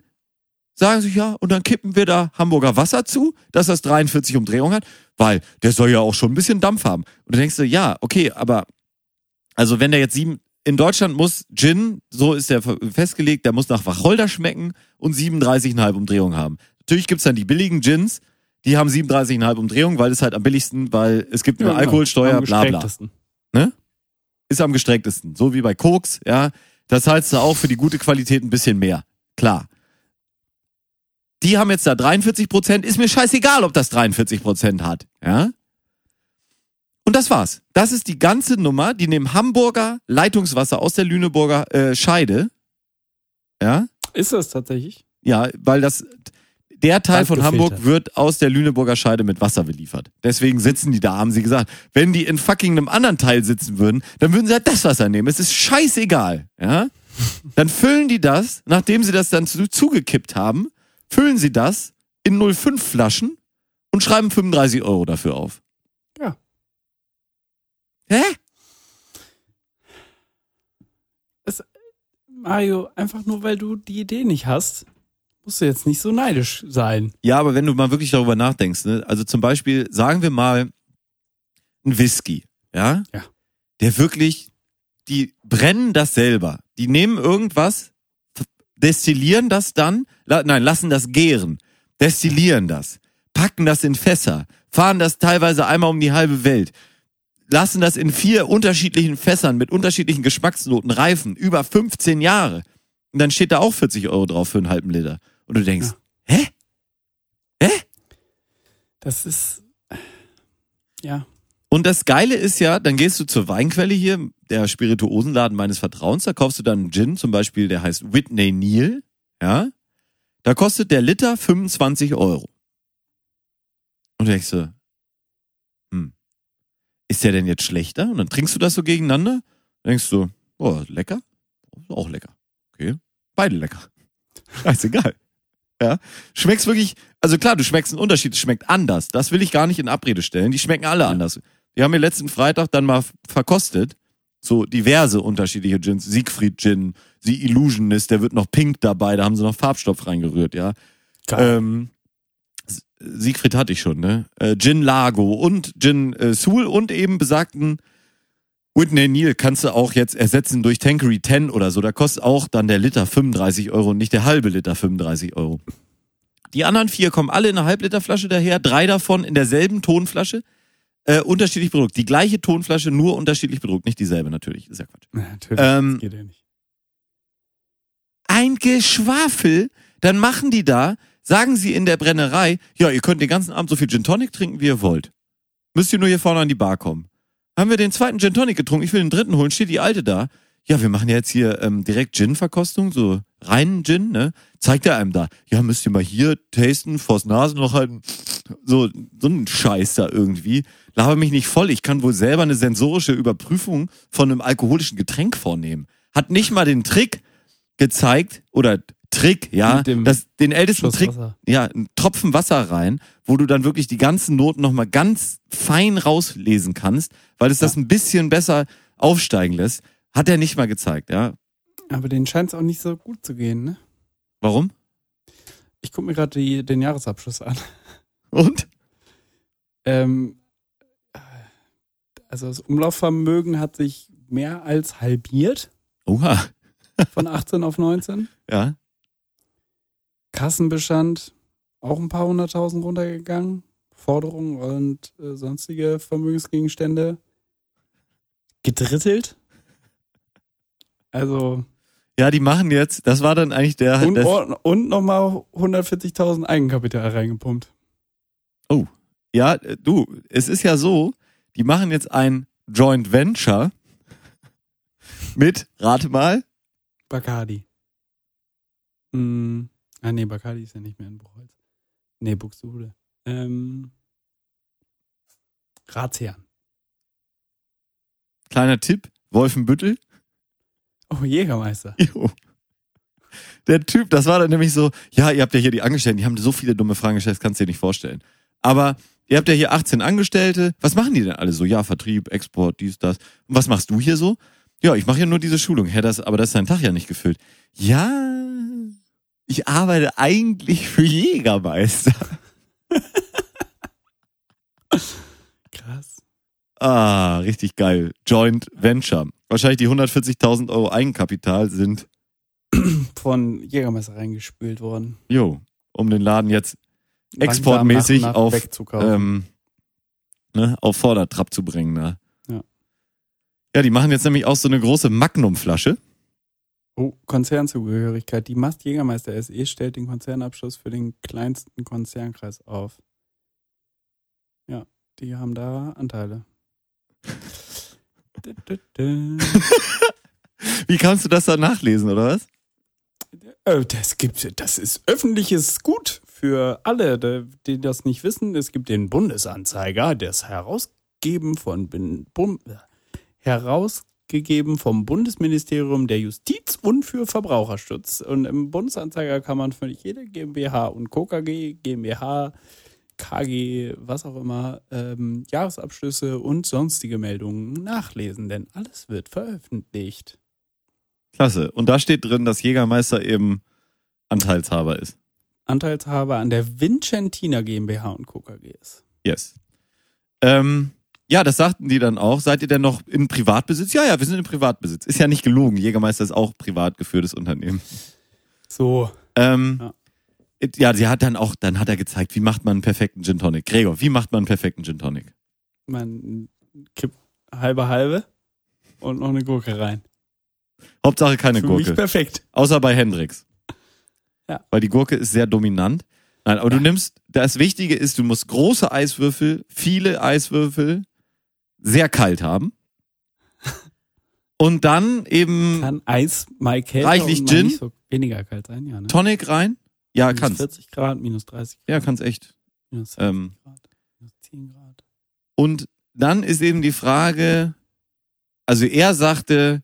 S3: sagen sie, ja, und dann kippen wir da Hamburger Wasser zu, dass das 43 Umdrehungen hat, weil der soll ja auch schon ein bisschen Dampf haben. Und du denkst du, ja, okay, aber also wenn der jetzt sieben, in Deutschland muss Gin, so ist der festgelegt, der muss nach Wacholder schmecken und 37,5 Umdrehungen haben. Natürlich gibt's dann die billigen Gins, die haben 37,5 Umdrehungen, weil es halt am billigsten, weil es gibt eine
S2: Ja, genau.
S3: Alkoholsteuer, bla bla.
S2: gestrecktesten.
S3: Ist am gestrecktesten. So wie bei Koks, ja. Das zahlst du auch für die gute Qualität ein bisschen mehr. Klar. Die haben jetzt da 43 Prozent. Ist mir scheißegal, ob das 43 Prozent hat, ja. Und das war's. Das ist die ganze Nummer. Die nehmen Hamburger Leitungswasser aus der Lüneburger äh, Scheide. Ja.
S2: Ist das tatsächlich?
S3: Ja, weil das der Teil
S2: Ganz
S3: von Hamburg
S2: gefiltert.
S3: wird aus der Lüneburger Scheide mit Wasser beliefert. Deswegen sitzen die da, haben sie gesagt. Wenn die in fucking einem anderen Teil sitzen würden, dann würden sie halt das Wasser nehmen. Es ist scheißegal, ja? Dann füllen die das, nachdem sie das dann zu, zugekippt haben, füllen sie das in 05 Flaschen und schreiben 35 Euro dafür auf. Hä?
S2: Mario, einfach nur weil du die Idee nicht hast, musst du jetzt nicht so neidisch sein.
S3: Ja, aber wenn du mal wirklich darüber nachdenkst, ne? also zum Beispiel, sagen wir mal, ein Whisky, ja?
S2: Ja.
S3: Der wirklich, die brennen das selber. Die nehmen irgendwas, destillieren das dann, la, nein, lassen das gären, destillieren das, packen das in Fässer, fahren das teilweise einmal um die halbe Welt, lassen das in vier unterschiedlichen Fässern mit unterschiedlichen Geschmacksnoten reifen, über 15 Jahre. Und dann steht da auch 40 Euro drauf für einen halben Liter. Und du denkst, hä? Hä?
S2: Das ist. Ja.
S3: Und das Geile ist ja, dann gehst du zur Weinquelle hier, der Spirituosenladen meines Vertrauens, da kaufst du dann einen Gin, zum Beispiel, der heißt Whitney Neal, ja. Da kostet der Liter 25 Euro. Und du denkst so, hm, ist der denn jetzt schlechter? Und dann trinkst du das so gegeneinander, denkst du, oh, lecker? Auch lecker. Okay. Beide lecker. *laughs* Scheißegal. Ja. Schmeckst wirklich, also klar, du schmeckst einen Unterschied, es schmeckt anders. Das will ich gar nicht in Abrede stellen. Die schmecken alle anders. Wir haben ja letzten Freitag dann mal verkostet. So diverse unterschiedliche Gins. Siegfried Gin, The Illusionist, der wird noch pink dabei, da haben sie noch Farbstoff reingerührt, ja. Ähm, Siegfried hatte ich schon, ne? Äh, Gin Lago und Gin äh, Soul und eben besagten Whitney Neal kannst du auch jetzt ersetzen durch Tankery 10 oder so. Da kostet auch dann der Liter 35 Euro und nicht der halbe Liter 35 Euro. Die anderen vier kommen alle in einer Halbliterflasche daher, drei davon in derselben Tonflasche, äh, unterschiedlich bedruckt. Die gleiche Tonflasche, nur unterschiedlich bedruckt, nicht dieselbe natürlich. Ist ja Quatsch.
S2: Natürlich.
S3: Ähm,
S2: geht ja nicht.
S3: ein Geschwafel, dann machen die da, sagen sie in der Brennerei, ja, ihr könnt den ganzen Abend so viel Gin Tonic trinken, wie ihr wollt. Müsst ihr nur hier vorne an die Bar kommen. Haben wir den zweiten Gin Tonic getrunken, ich will den dritten holen, steht die alte da. Ja, wir machen jetzt hier ähm, direkt Gin-Verkostung, so reinen Gin, ne? Zeigt er einem da. Ja, müsst ihr mal hier tasten, vors Nase noch halten. So, so ein Scheiß da irgendwie. Laber mich nicht voll, ich kann wohl selber eine sensorische Überprüfung von einem alkoholischen Getränk vornehmen. Hat nicht mal den Trick gezeigt, oder Trick, ja, das, den ältesten Trick, ja, einen Tropfen Wasser rein, wo du dann wirklich die ganzen Noten nochmal ganz fein rauslesen kannst, weil es das ein bisschen besser aufsteigen lässt. Hat er nicht mal gezeigt, ja.
S2: Aber denen scheint es auch nicht so gut zu gehen, ne?
S3: Warum?
S2: Ich gucke mir gerade den Jahresabschluss an.
S3: Und?
S2: Ähm, also das Umlaufvermögen hat sich mehr als halbiert
S3: Oha.
S2: von 18 auf 19.
S3: Ja.
S2: Kassenbestand auch ein paar hunderttausend runtergegangen. Forderungen und äh, sonstige Vermögensgegenstände gedrittelt. Also
S3: Ja, die machen jetzt, das war dann eigentlich der,
S2: und,
S3: das,
S2: und nochmal 140.000 Eigenkapital reingepumpt.
S3: ja, äh, du, es ist ja so, die machen jetzt ein Joint Venture *laughs* mit, rate mal,
S2: Bacardi. Hm. Ah nee, Bacardi ist ja nicht mehr in Buchholz. Nee, Buxtehude. Ähm, Ratsherrn.
S3: kleiner Tipp, Wolfenbüttel.
S2: Oh, Jägermeister. *laughs*
S3: Jo. Der Typ, das war dann nämlich so, ja, ihr habt ja hier die Angestellten, die haben so viele dumme Fragen gestellt, das kannst du dir nicht vorstellen. Aber ihr habt ja hier 18 Angestellte, was machen die denn alle so? Ja, Vertrieb, Export, dies, das. Und was machst du hier so? Ja, ich mache hier nur diese Schulung. Hä, das, aber das ist dein Tag ja nicht gefüllt. Ja, ich arbeite eigentlich für Jägermeister.
S2: Krass.
S3: Ah, richtig geil. Joint Venture. Wahrscheinlich die 140.000 Euro Eigenkapital sind,
S2: Von Jägermeister reingespült worden.
S3: jo, um den Laden jetzt
S2: Langsam
S3: exportmäßig
S2: nach und nach
S3: auf, ähm, ne, auf Vordertrab zu bringen. Ne?
S2: Ja.
S3: Ja, die machen jetzt nämlich auch so eine große Magnumflasche.
S2: Oh, Konzernzugehörigkeit. Die Mast Jägermeister SE stellt den Konzernabschluss für den kleinsten Konzernkreis auf. Ja, die haben da Anteile. *laughs* *laughs*
S3: Wie kannst du das da nachlesen, oder was?
S2: Äh, Das gibt, das ist öffentliches Gut für alle, die- das nicht wissen. Es gibt den Bundesanzeiger, das Herausgeben von Bum, äh, herausgegeben vom Bundesministerium der Justiz und für Verbraucherschutz. Und im Bundesanzeiger kann man für jede GmbH und KKG, GmbH, KG, was auch immer, ähm, Jahresabschlüsse und sonstige Meldungen nachlesen, denn alles wird veröffentlicht.
S3: Klasse. Und da steht drin, dass Jägermeister eben Anteilshaber ist.
S2: Anteilshaber an der Vincentina GmbH und Co. KG ist.
S3: Yes. Ähm, ja, das sagten die dann auch. Seid ihr denn noch in Privatbesitz? Ja, ja, wir sind in Privatbesitz. Ist ja nicht gelogen. Jägermeister ist auch privat geführtes Unternehmen.
S2: So,
S3: Ähm,
S2: Ja.
S3: ja. sie hat dann auch, dann hat er gezeigt, wie macht man einen perfekten Gin Tonic. Gregor, wie macht man einen perfekten Gin Tonic?
S2: man kippt halbe halbe und noch eine Gurke rein.
S3: Hauptsache keine
S2: Für
S3: Gurke.
S2: mich perfekt.
S3: Außer bei Hendrix.
S2: Ja.
S3: Weil die Gurke ist sehr dominant. Nein, aber du nimmst, das Wichtige ist, du musst große Eiswürfel, viele Eiswürfel, sehr kalt haben. Und dann eben
S2: Kann Eis mal kälter
S3: Reichlich
S2: und
S3: Gin?
S2: so weniger kalt sein, ja, ne?
S3: Tonic rein. Ja,
S2: minus
S3: kannst.
S2: 40 Grad, minus 30 Grad.
S3: Ja, kannst echt.
S2: Minus 20
S3: Ähm,
S2: Grad, minus 10 Grad.
S3: Und dann ist eben die Frage, also er sagte,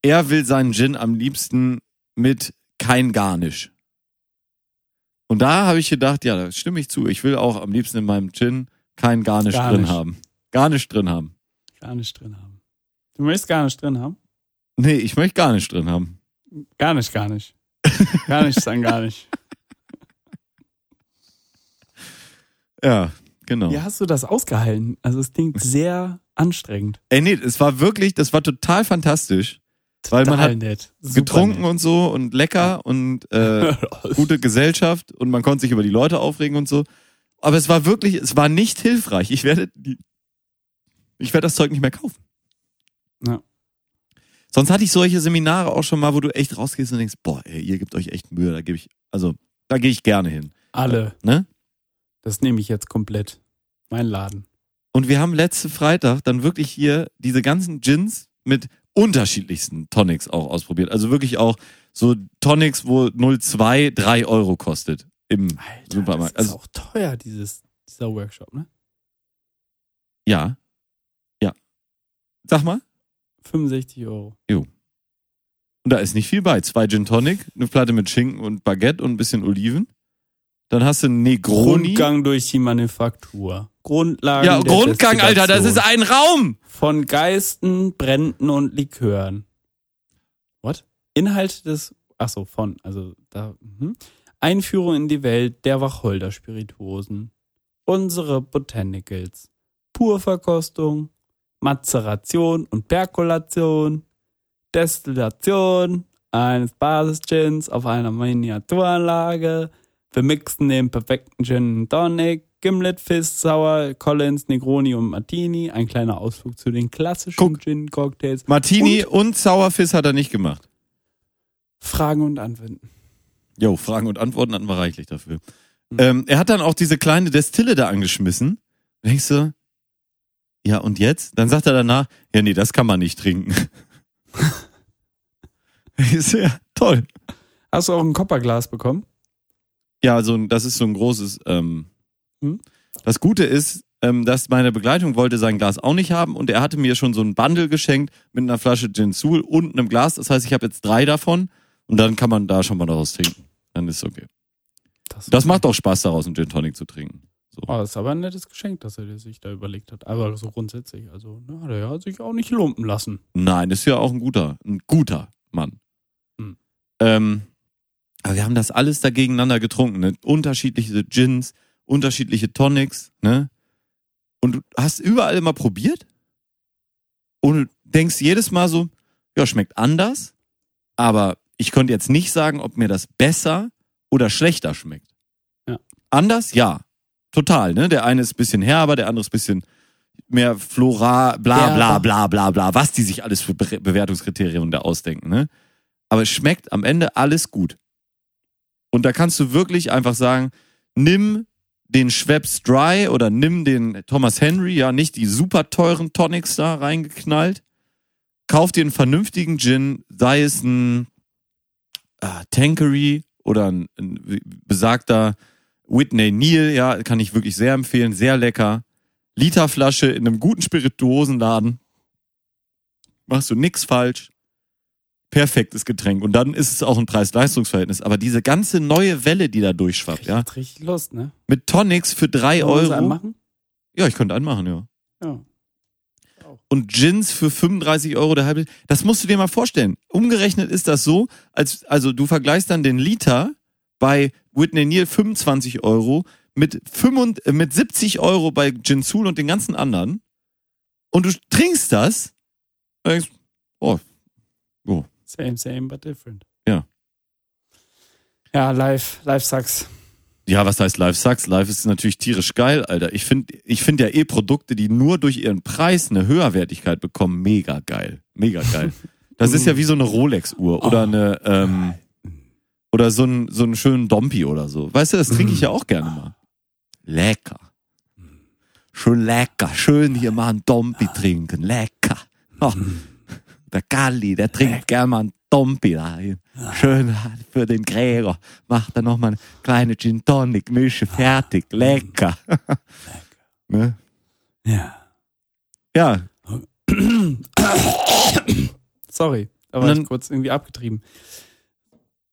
S3: er will seinen Gin am liebsten mit kein Garnisch. Und da habe ich gedacht, ja, da stimme ich zu. Ich will auch am liebsten in meinem Gin kein Garnisch,
S2: Garnisch.
S3: drin haben. Garnisch drin haben.
S2: Gar nicht drin haben. Du möchtest gar nicht drin haben?
S3: Nee, ich möchte Garnisch drin haben.
S2: Gar nicht, gar nicht. Gar nicht sagen, gar nicht. *laughs*
S3: Ja, genau.
S2: Wie hast du das ausgehalten? Also es klingt *laughs* sehr anstrengend.
S3: Ey, nee, es war wirklich, das war total fantastisch. Weil man
S2: Total
S3: hat
S2: nett.
S3: Getrunken
S2: nett.
S3: und so und lecker und äh, *laughs* gute Gesellschaft und man konnte sich über die Leute aufregen und so. Aber es war wirklich, es war nicht hilfreich. Ich werde die, ich werde das Zeug nicht mehr kaufen.
S2: Ja.
S3: Sonst hatte ich solche Seminare auch schon mal, wo du echt rausgehst und denkst, boah, ey, ihr gebt euch echt Mühe, da gebe ich, also, da gehe ich gerne hin.
S2: Alle.
S3: Ne?
S2: Das nehme ich jetzt komplett. Mein Laden.
S3: Und wir haben letzte Freitag dann wirklich hier diese ganzen Gins mit unterschiedlichsten Tonics auch ausprobiert. Also wirklich auch so Tonics, wo 0,2 3 Euro kostet im
S2: Alter,
S3: Supermarkt.
S2: das ist
S3: Also
S2: auch teuer, dieses, dieser Workshop, ne?
S3: Ja. Sag mal.
S2: 65 Euro.
S3: Und da ist nicht viel bei. Zwei Gin Tonic, eine Platte mit Schinken und Baguette und ein bisschen Oliven. Dann hast du einen Negroni.
S2: Rundgang durch die Manufaktur. Grundlagen
S3: ja, Grundgang, Alter, das ist ein Raum.
S2: Von Geisten, Bränden und Likören. What? Inhalt des, ach so, von, also da, mhm. Einführung in die Welt der Wacholder-Spirituosen. Unsere Botanicals. Purverkostung, Mazeration und Perkolation, Destillation eines Basis-Gins auf einer Miniaturanlage. Wir mixen den perfekten Gin Tonic, Gimlet, Fizz, Sour, Collins, Negroni und Martini. Ein kleiner Ausflug zu den klassischen. Gin-Cocktails.
S3: Martini und, Sauerfiss hat er nicht gemacht.
S2: Fragen und Anwenden.
S3: Jo, Fragen und Antworten hatten wir reichlich dafür.
S2: Mhm.
S3: Ähm, er hat dann auch diese kleine Destille da angeschmissen. Denkst du, ja und jetzt? Dann sagt er danach, ja nee, das kann man nicht trinken. *laughs* ist ja toll.
S2: Hast du auch ein Kopperglas bekommen?
S3: Ja, so ein, das ist so ein großes. Ähm,
S2: Hm?
S3: Das Gute ist, ähm, dass meine Begleitung wollte sein Glas auch nicht haben und er hatte mir schon so ein Bundle geschenkt mit einer Flasche Gin Sul und einem Glas. Das heißt, ich habe jetzt drei davon und dann kann man da schon mal daraus trinken. Dann ist okay. Das macht auch Spaß, daraus einen Gin Tonic zu trinken. So.
S2: Oh, das ist aber ein nettes Geschenk, dass er sich da überlegt hat. Aber so grundsätzlich, also, der hat sich auch nicht lumpen lassen.
S3: Nein, ist ja auch ein guter, ein guter Mann.
S2: Hm.
S3: Ähm, aber wir haben das alles da gegeneinander getrunken, ne? Unterschiedliche Gins, unterschiedliche Tonics, ne? Und du hast überall immer probiert und du denkst jedes Mal so, ja, schmeckt anders, aber ich konnte jetzt nicht sagen, ob mir das besser oder schlechter schmeckt.
S2: Ja.
S3: Anders? Ja. Total, ne? Der eine ist ein bisschen herber, der andere ist ein bisschen mehr floral, bla bla bla bla bla, was die sich alles für Be Bewertungskriterien da ausdenken, ne? Aber es schmeckt am Ende alles gut. Und da kannst du wirklich einfach sagen, nimm den Schweppes Dry oder nimm den Thomas Henry, ja, nicht die super teuren Tonics da reingeknallt. Kauf dir einen vernünftigen Gin, sei es ein ah, Tankery oder ein, ein besagter Whitney Neal, ja, kann ich wirklich sehr empfehlen, sehr lecker. Literflasche in einem guten Spirituosenladen. Machst du nix falsch. Perfektes Getränk. Und dann ist es auch ein Preis-Leistungs-Verhältnis. Aber diese ganze neue Welle, die da durchschwappt, ja,
S2: hatte richtig Lust, ne?
S3: mit Tonics für drei
S2: Wollen
S3: Euro.
S2: machen?
S3: Ja, ich könnte einen machen, ja.
S2: Ja.
S3: Und Gins für 35 Euro der halbe. Das musst du dir mal vorstellen. Umgerechnet ist das so, als, also du vergleichst dann den Liter bei Whitney Neal 25 Euro mit, 65, äh, mit 70 Euro bei Gin Sul und den ganzen anderen. Und du trinkst das und denkst, oh,
S2: Same, same, but different.
S3: Ja.
S2: Ja, live, live sucks.
S3: Ja, was heißt Live sucks? Live ist natürlich tierisch geil, Alter. Ich finde ich find ja eh Produkte, die nur durch ihren Preis eine Höherwertigkeit bekommen, mega geil. Mega geil. *laughs* Das ist ja wie so eine Rolex-Uhr oder eine, ähm, oder so ein, so einen schönen Dompi oder so. Weißt du, das trinke ich ja auch gerne mal. Lecker. Schön lecker. Schön hier mal einen Dompi trinken. Lecker. Oh, der Galli, der trinkt gern mal einen Dompi da. Schön für den Gregor. Macht er noch mal eine kleine Gin Tonic, Mische fertig. Lecker. ne?
S2: Ja.
S3: Ja, *coughs*
S2: Sorry, da war
S3: dann-
S2: ich kurz irgendwie abgetrieben.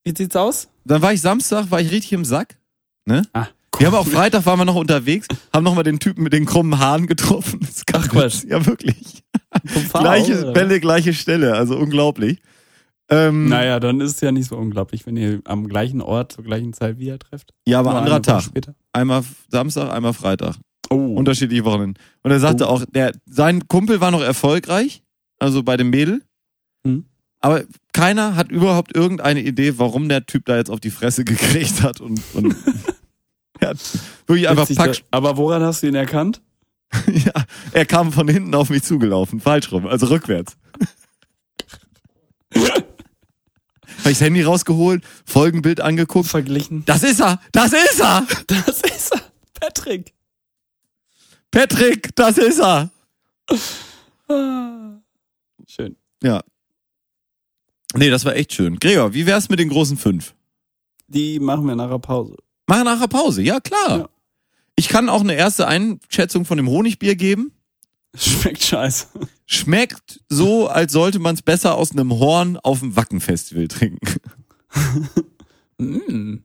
S2: Wie sieht's aus?
S3: dann war ich Samstag, war ich richtig im Sack. Ne?
S2: Ah,
S3: Wir haben auch Freitag waren wir noch unterwegs, haben noch mal den Typen mit den krummen Haaren getroffen. Das
S2: Ach, Quatsch.
S3: Ja, wirklich. Gleiche
S2: oder?
S3: Bälle, gleiche Stelle, also unglaublich. Ähm,
S2: Naja, dann ist es ja nicht so unglaublich, wenn ihr am gleichen Ort zur gleichen Zeit wieder trefft.
S3: ja, aber
S2: Nur
S3: anderer Tag.
S2: Später.
S3: Einmal Samstag, einmal Freitag.
S2: Oh,
S3: Unterschiedliche Wochenenden. Und er sagte
S2: Oh.
S3: auch, der, sein Kumpel war noch erfolgreich, also bei dem Mädel.
S2: Hm.
S3: Aber keiner hat überhaupt irgendeine Idee, warum der Typ da jetzt auf die Fresse gekriegt hat und, und *laughs* *laughs* hat wirklich einfach
S2: Witzig,
S3: pack,
S2: da- Aber woran hast du ihn erkannt? *laughs*
S3: Ja, er kam von hinten auf mich zugelaufen, falsch rum, also rückwärts. Habe ich das Handy rausgeholt, Folgenbild angeguckt.
S2: Verglichen.
S3: Das ist er, das ist er,
S2: Das ist er. Patrick.
S3: Patrick, das ist er.
S2: Ah. Schön.
S3: Ja. Nee, das war echt schön. Gregor, wie wär's mit den großen fünf?
S2: Die machen wir nach der Pause.
S3: Machen nachher Pause, ja klar.
S2: Ja.
S3: Ich kann auch eine erste Einschätzung von dem Honigbier geben.
S2: Schmeckt scheiße.
S3: Schmeckt so, als sollte man es besser aus einem Horn auf dem Wackenfestival trinken. *laughs*
S2: Mm.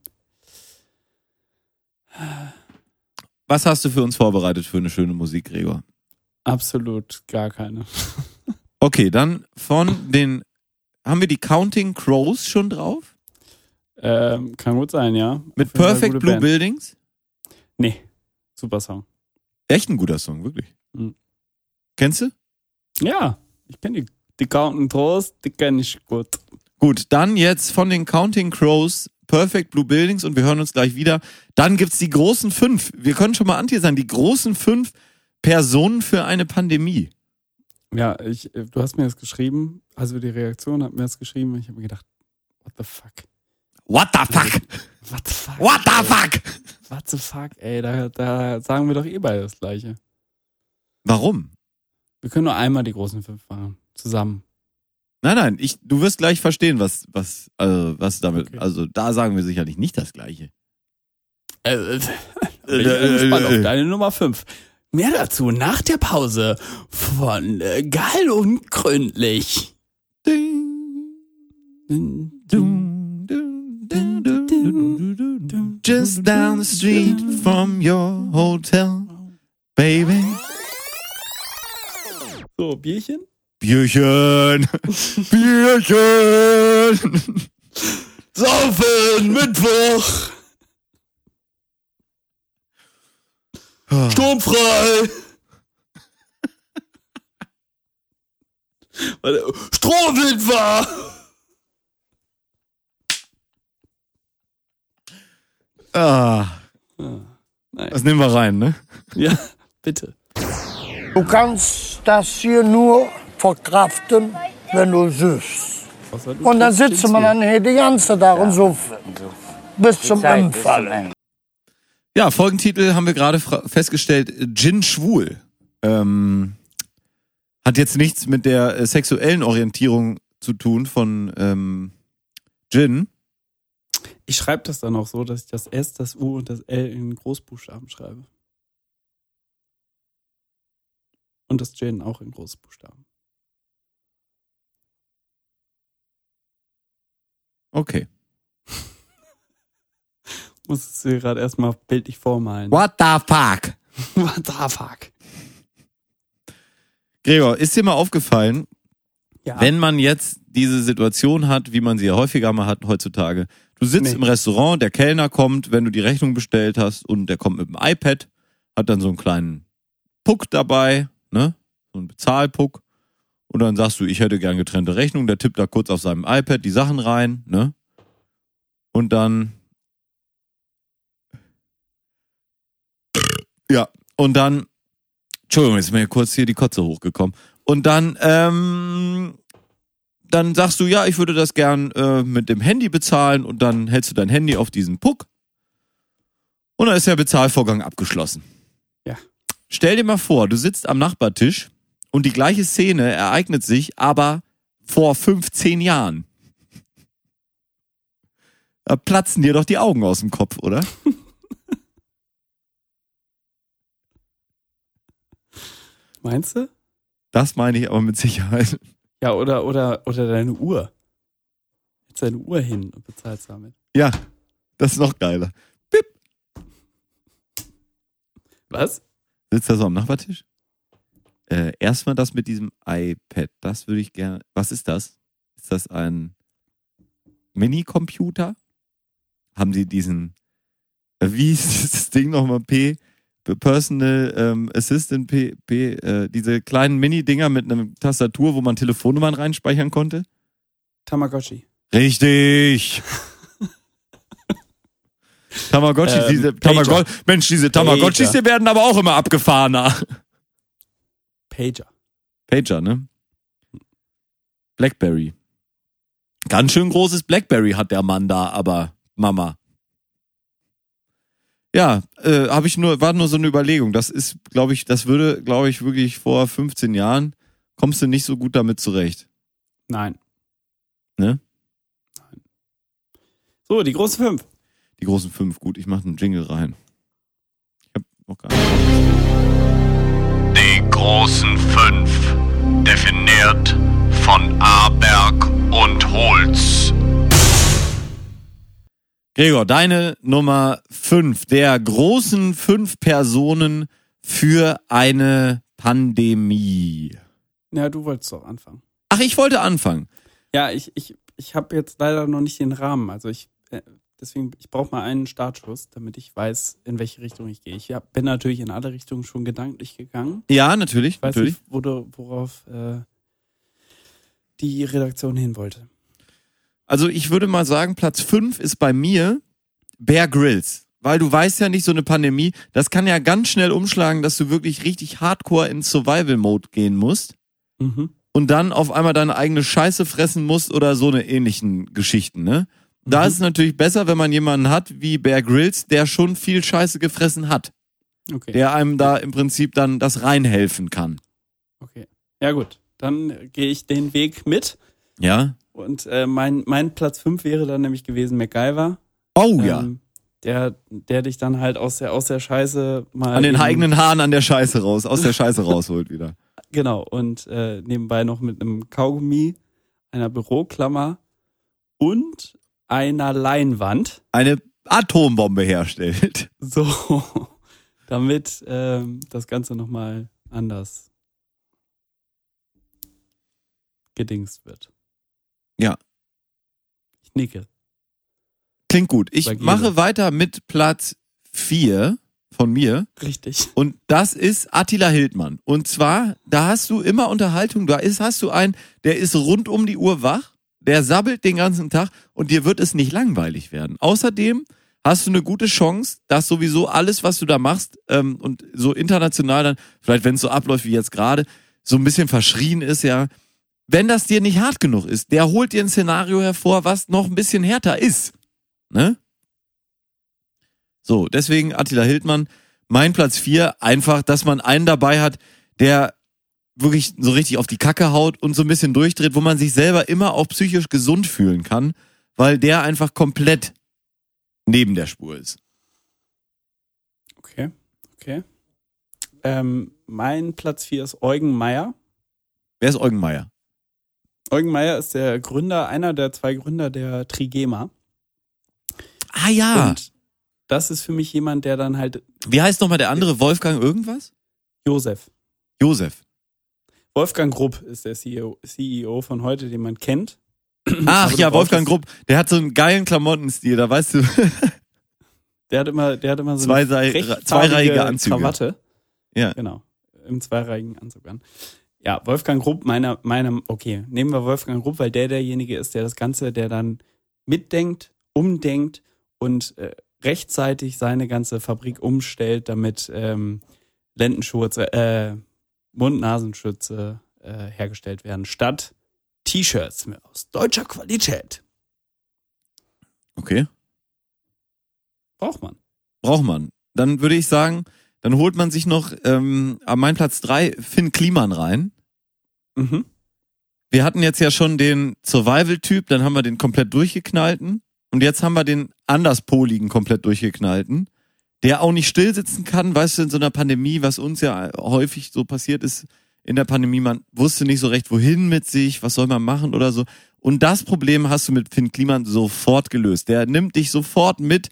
S3: Was hast du für uns vorbereitet für eine schöne Musik, Gregor?
S2: Absolut gar keine. *laughs*
S3: Okay, dann von den. Haben wir die Counting Crows schon drauf?
S2: Ähm, kann gut sein, ja.
S3: Mit Perfect Blue
S2: Band.
S3: Buildings?
S2: Nee. Super Song.
S3: Echt ein guter Song, wirklich.
S2: Mhm.
S3: Kennst du?
S2: Ja, ich kenne die. Die Counting Trost, die kenne ich gut.
S3: Gut, dann jetzt von den Counting Crows Perfect Blue Buildings und wir hören uns gleich wieder. Dann gibt's die großen fünf. Wir können schon mal anti sein. Die großen fünf Personen für eine Pandemie.
S2: Ja, ich, äh, du hast mir das geschrieben, also die Reaktion hat mir das geschrieben und ich habe mir gedacht, what the fuck?
S3: What the fuck?
S2: What the fuck?
S3: What the fuck?
S2: What the fuck, ey, da, da sagen wir doch eh beide das Gleiche.
S3: Warum?
S2: Wir können nur einmal die großen fünf machen. Zusammen.
S3: Nein, nein, ich, du wirst gleich verstehen, was, was, also, was damit,
S2: Okay.
S3: also da sagen wir sicherlich nicht das Gleiche.
S2: Äh, äh, bin ich
S3: äh,
S2: gespannt
S3: äh.
S2: auf deine Nummer fünf. Mehr dazu nach der Pause von äh, Geil und Gründlich.
S3: Just down the street from your hotel, baby.
S2: So, Bierchen?
S3: Bierchen, *laughs* Bierchen.
S2: Saufen, Mittwoch, sturmfrei. *laughs* Strohwind war.
S3: Ah,
S2: Nein.
S3: das nehmen wir rein, ne?
S2: Ja, bitte.
S5: Du kannst das hier nur verkraften, wenn du süßt. Und dann sitzt man dann hier die ganze Tag und so bis zum Umfallen.
S3: Ja, Folgentitel haben wir gerade festgestellt, Gin schwul. Ähm, hat jetzt nichts mit der äh, sexuellen Orientierung zu tun von ähm, Gin.
S2: Ich schreibe das dann auch so, dass ich das S, das U und das L in Großbuchstaben schreibe. Und das Jen auch in Großbuchstaben.
S3: Okay. *laughs*
S2: Muss es dir gerade erstmal bildlich vormalen.
S3: What the fuck? *laughs*
S2: What the fuck?
S3: Gregor, ist dir mal aufgefallen,
S2: Ja.
S3: wenn man jetzt diese Situation hat, wie man sie ja häufiger mal hat heutzutage. Du sitzt
S2: Nee.
S3: im Restaurant, der Kellner kommt, wenn du die Rechnung bestellt hast und der kommt mit dem iPad, hat dann so einen kleinen Puck dabei, ne? So einen Bezahlpuck. Und dann sagst du, ich hätte gern getrennte Rechnung, der tippt da kurz auf seinem iPad die Sachen rein, ne? Und dann Ja, und dann, Entschuldigung, jetzt ist mir kurz hier die Kotze hochgekommen. Und dann, ähm, dann sagst du, ja, ich würde das gern äh, mit dem Handy bezahlen und dann hältst du dein Handy auf diesen Puck und dann ist der Bezahlvorgang abgeschlossen.
S2: Ja.
S3: Stell dir mal vor, du sitzt am Nachbartisch und die gleiche Szene ereignet sich, aber vor 15 Jahren. Da platzen dir doch die Augen aus dem Kopf, oder? *laughs*
S2: Meinst du?
S3: Das meine ich aber mit Sicherheit.
S2: Ja, oder, oder, oder deine Uhr. Jetzt deine Uhr hin und bezahlst damit.
S3: Ja, das ist noch geiler.
S2: Was?
S3: Sitzt da so am Nachbartisch? Äh, erstmal das mit diesem iPad. Das würde ich gerne. Was ist das? Ist das ein Mini-Computer? Haben Sie diesen. Äh, wie ist *laughs* dieses Ding nochmal? P. Personal ähm, Assistant P. P äh, diese kleinen Mini-Dinger mit einer Tastatur, wo man Telefonnummern reinspeichern konnte?
S2: Tamagotchi.
S3: Richtig. *laughs* Tamagotchis,
S2: Ähm,
S3: diese
S2: Pager.
S3: Tamago Mensch, diese Tamagotchis, die werden aber auch immer abgefahrener.
S2: Pager.
S3: Pager, ne? Blackberry. Ganz schön großes Blackberry hat der Mann da, aber Mama. Ja, äh, habe ich nur, war nur so eine Überlegung. Das ist, glaube ich, das würde, glaube ich, wirklich vor 15 Jahren kommst du nicht so gut damit zurecht.
S2: Nein.
S3: Ne?
S2: Nein. So, die großen fünf.
S3: Die großen fünf, gut, ich mache einen Jingle rein. Ich habe noch gar nicht.
S1: Die großen fünf, definiert von Aberg und Holz.
S3: Gregor, deine Nummer fünf der großen fünf Personen für eine Pandemie.
S2: Ja, du wolltest doch anfangen.
S3: Ach, ich wollte anfangen.
S2: Ja, ich, ich, ich habe jetzt leider noch nicht den Rahmen. Also ich, äh, deswegen, ich brauche mal einen Startschuss, damit ich weiß, in welche Richtung ich gehe. Ich hab, bin natürlich in alle Richtungen schon gedanklich gegangen.
S3: Ja, natürlich,
S2: Ich weiß
S3: natürlich.
S2: nicht, wo worauf äh, die Redaktion hin wollte.
S3: Also ich würde mal sagen, Platz fünf ist bei mir Bear Grylls. Weil du weißt ja nicht, so eine Pandemie, das kann ja ganz schnell umschlagen, dass du wirklich richtig hardcore in Survival-Mode gehen musst
S2: Mhm.
S3: und dann auf einmal deine eigene Scheiße fressen musst oder so eine ähnlichen Geschichten, ne? Da
S2: Mhm.
S3: ist es natürlich besser, wenn man jemanden hat wie Bear Grylls, der schon viel Scheiße gefressen hat.
S2: Okay.
S3: Der einem da im Prinzip dann das reinhelfen kann.
S2: okay. Ja, gut. Dann gehe ich den Weg mit.
S3: Ja?
S2: Und äh, mein, mein Platz 5 wäre dann nämlich gewesen MacGyver.
S3: Oh ja.
S2: Ähm, der, der dich dann halt aus der, aus der Scheiße mal.
S3: An den eigenen Haaren an der Scheiße raus, aus der Scheiße *laughs* rausholt wieder.
S2: Genau. Und äh, nebenbei noch mit einem Kaugummi, einer Büroklammer und einer Leinwand.
S3: Eine Atombombe herstellt. *laughs*
S2: So. Damit ähm, das Ganze nochmal anders gedingst wird. Ich nicke.
S3: Klingt gut. Ich mache weiter mit Platz vier von mir.
S2: Richtig.
S3: Und das ist Attila Hildmann. Und zwar, da hast du immer Unterhaltung. Da ist, hast du einen, der ist rund um die Uhr wach, der sabbelt den ganzen Tag und dir wird es nicht langweilig werden. Außerdem hast du eine gute Chance, dass sowieso alles, was du da machst ähm, und so international dann, vielleicht wenn es so abläuft wie jetzt gerade, so ein bisschen verschrien ist, ja, wenn das dir nicht hart genug ist, der holt dir ein Szenario hervor, was noch ein bisschen härter ist. Ne? So, deswegen Attila Hildmann, mein Platz vier einfach, dass man einen dabei hat, der wirklich so richtig auf die Kacke haut und so ein bisschen durchdreht, wo man sich selber immer auch psychisch gesund fühlen kann, weil der einfach komplett neben der Spur ist.
S2: Okay. Okay. Ähm, mein Platz 4 ist Eugen Meyer.
S3: Wer ist Eugen Meier?
S2: Eugen Meyer ist der Gründer, einer der zwei Gründer der Trigema.
S3: Ah ja.
S2: Und das ist für mich jemand, der dann halt
S3: Wie heißt nochmal der andere? Wolfgang irgendwas?
S2: Josef.
S3: Josef.
S2: Wolfgang Grupp ist der CEO, CEO von heute, den man kennt. *clears throat*
S3: Ach ja, Wolfgang Grupp. Der hat so einen geilen Klamottenstil, da weißt du. *laughs*
S2: Der hat immer, der hat immer so
S3: Zwei
S2: eine
S3: zweireihige Anzüge.
S2: Krawatte.
S3: Ja.
S2: Genau. Im zweireihigen Anzug an. Ja, Wolfgang Grupp, meiner, meiner, okay, nehmen wir Wolfgang Grupp, weil der derjenige ist, der das Ganze, der dann mitdenkt, umdenkt und äh, rechtzeitig seine ganze Fabrik umstellt, damit ähm, Lendenschurze, äh, Mund-Nasenschütze äh, hergestellt werden, statt T-Shirts aus deutscher Qualität.
S3: Okay.
S2: Braucht man.
S3: Braucht man. Dann würde ich sagen, dann holt man sich noch ähm, an meinen Platz drei Finn Kliman rein.
S2: Mhm.
S3: Wir hatten jetzt ja schon den Survival-Typ, dann haben wir den komplett durchgeknallten. Und jetzt haben wir den anderspoligen komplett durchgeknallten, der auch nicht stillsitzen kann, weißt du, in so einer Pandemie, was uns ja häufig so passiert ist in der Pandemie, man wusste nicht so recht, wohin mit sich, was soll man machen oder so. Und das Problem hast du mit Finn Kliman sofort gelöst. Der nimmt dich sofort mit,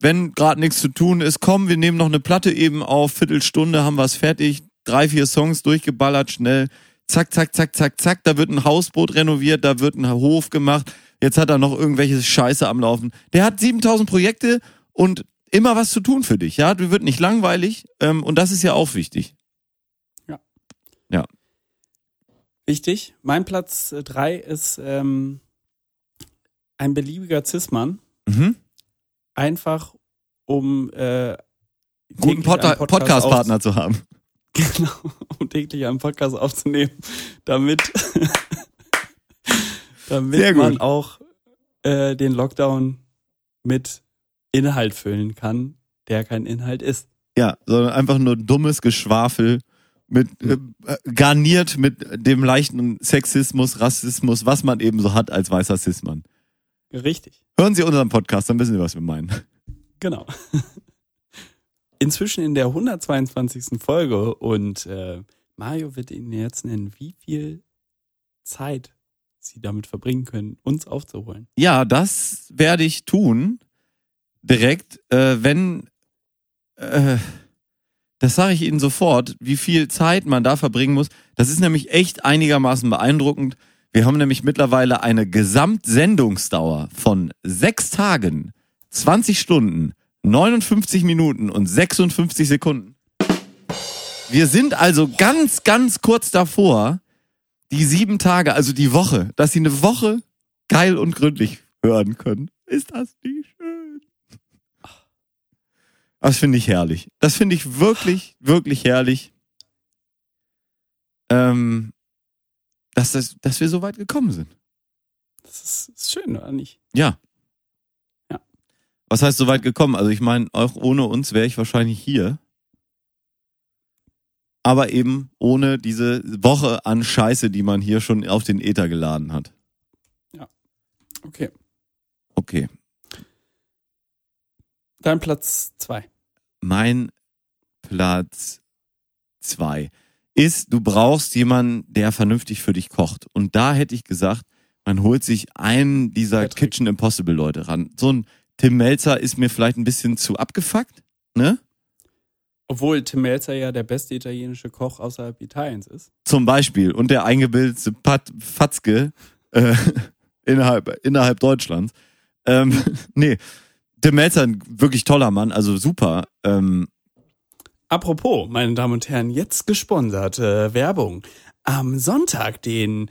S3: wenn gerade nichts zu tun ist, komm, wir nehmen noch eine Platte eben auf, Viertelstunde haben wir es fertig, drei, vier Songs durchgeballert, schnell, zack, zack, zack, zack, zack, da wird ein Hausboot renoviert, da wird ein Hof gemacht, jetzt hat er noch irgendwelche Scheiße am Laufen. Der hat 7000 Projekte und immer was zu tun für dich, ja, du wird nicht langweilig ähm, und das ist ja auch wichtig.
S2: Wichtig. Mein Platz äh, drei ist ähm, ein beliebiger Cis-Mann.
S3: Mhm.
S2: Einfach um äh,
S3: Guten Pod
S2: einen Podcast
S3: Podcast-Partner zu haben. *laughs*
S2: Genau, um täglich einen Podcast aufzunehmen, damit, *laughs* damit man auch äh, den Lockdown mit Inhalt füllen kann, der kein Inhalt ist.
S3: Ja, sondern einfach nur dummes Geschwafel mit äh, garniert mit dem leichten Sexismus, Rassismus, was man eben so hat als weißer Cis-Mann.
S2: Richtig.
S3: Hören Sie unseren Podcast, dann wissen Sie, was wir meinen.
S2: Genau. *laughs* Inzwischen in der 122. Folge und äh, Mario wird Ihnen jetzt nennen, wie viel Zeit Sie damit verbringen können, uns aufzuholen.
S3: Ja, das werde ich tun. Direkt, äh, wenn äh, das sage ich Ihnen sofort, wie viel Zeit man da verbringen muss. Das ist nämlich echt einigermaßen beeindruckend. Wir haben nämlich mittlerweile eine Gesamtsendungsdauer von sechs Tagen, 20 Stunden, 59 Minuten und 56 Sekunden. Wir sind also ganz, ganz kurz davor, die sieben Tage, also die Woche, dass Sie eine Woche geil und gründlich hören können. Ist das nicht schön? Das finde ich herrlich. Das finde ich wirklich, wirklich herrlich. Ähm, dass, das, dass wir so weit gekommen sind.
S2: Das ist, ist schön, oder nicht?
S3: Ja.
S2: Ja.
S3: Was heißt so weit gekommen? Also ich meine, auch ohne uns wäre ich wahrscheinlich hier. Aber eben ohne diese Woche an Scheiße, die man hier schon auf den Äther geladen hat.
S2: Okay.
S3: Okay.
S2: Dein Platz zwei.
S3: Mein Platz zwei ist, du brauchst jemanden, der vernünftig für dich kocht. Und da hätte ich gesagt, man holt sich einen dieser
S2: Patrick.
S3: Kitchen Impossible Leute ran. So ein Tim Melzer ist mir vielleicht ein bisschen zu abgefuckt, ne?
S2: Obwohl Tim Melzer ja der beste italienische Koch außerhalb Italiens ist.
S3: Zum Beispiel. Und der eingebildete Pat Fatzke äh, *laughs* innerhalb, innerhalb Deutschlands. Ähm, *laughs* nee, Tim Melzer, ein wirklich toller Mann, also super. Ähm,
S2: Apropos, meine Damen und Herren, jetzt gesponserte Werbung. Am Sonntag, den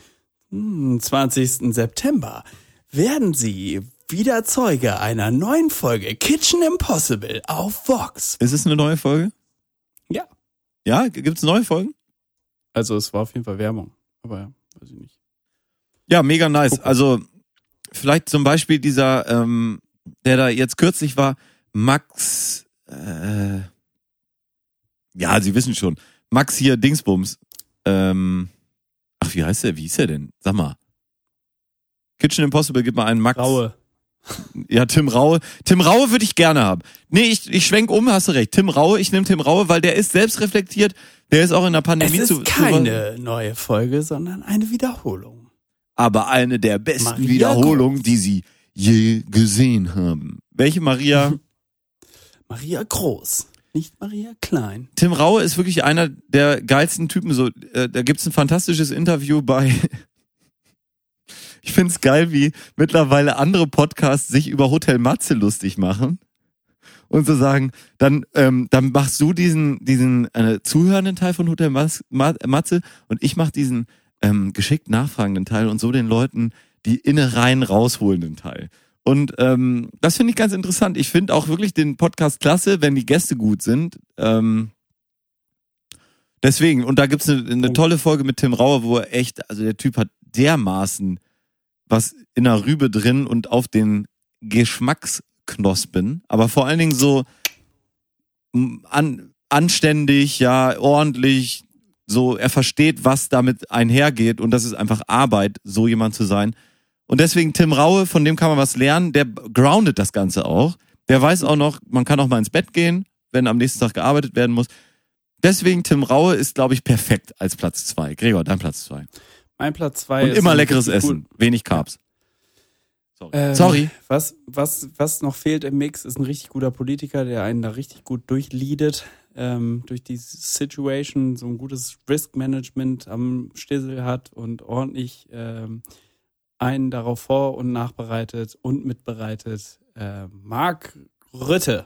S2: hm, 20. September, werden Sie wieder Zeuge einer neuen Folge Kitchen Impossible auf Vox.
S3: ist es eine neue Folge?
S2: Ja.
S3: Ja, gibt's neue Folgen?
S2: Also es war auf jeden Fall Werbung, aber ja, weiß ich nicht.
S3: Ja, mega nice. Also vielleicht zum Beispiel dieser, ähm, der da jetzt kürzlich war, Max, äh, ja, Sie wissen schon, Max hier Dingsbums. Ähm, ach, wie heißt der? Wie hieß er denn? Sag mal. Kitchen Impossible, gib mal einen Max.
S2: Raue.
S3: Ja, Tim Raue. Tim Raue würde ich gerne haben. Nee, ich, ich schwenk um, hast du recht. Tim Raue, ich nehme Tim Raue, weil der ist selbstreflektiert. Der ist auch in der
S2: Es
S3: Pandemie
S2: ist
S3: zu,
S2: keine neue Folge, sondern eine Wiederholung.
S3: aber eine der besten
S2: Maria
S3: Wiederholungen, die sie je gesehen haben. Welche Maria? *laughs*
S2: Maria Groß, nicht Maria Klein.
S3: Tim Raue ist wirklich einer der geilsten Typen. So, äh, da gibt's ein fantastisches Interview bei. Ich find's geil, wie mittlerweile andere Podcasts sich über Hotel Matze lustig machen und so sagen, dann ähm, dann machst du diesen diesen äh, zuhörenden Teil von Hotel Mas Ma Matze und ich mach diesen ähm, geschickt nachfragenden Teil und so den Leuten die Innereien rausholenden Teil. Und ähm, das finde ich ganz interessant. Ich finde auch wirklich den Podcast klasse, wenn die Gäste gut sind. Ähm, deswegen, und da gibt's eine, eine tolle Folge mit Tim Rauer, wo er echt, also der Typ hat dermaßen was in der Rübe drin und auf den Geschmacksknospen, aber vor allen Dingen so an, anständig, ja, ordentlich, so, er versteht, was damit einhergeht und das ist einfach Arbeit, so jemand zu sein. Und deswegen Tim Raue, von dem kann man was lernen, der groundet das Ganze auch. Der weiß auch noch, man kann auch mal ins Bett gehen, wenn am nächsten Tag gearbeitet werden muss. Deswegen Tim Raue ist, glaube ich, perfekt als Platz zwei. Gregor, dein Platz zwei.
S2: Mein Platz zwei
S3: Und
S2: ist
S3: immer leckeres Essen, wenig Carbs. Sorry.
S2: Ähm,
S3: Sorry.
S2: Was, was, was noch fehlt im Mix, ist ein richtig guter Politiker, der einen da richtig gut durchleadet, ähm, durch die Situation, so ein gutes Risk-Management am Stissel hat und ordentlich ähm, einen darauf vor- und nachbereitet und mitbereitet. Äh, Marc Rütte.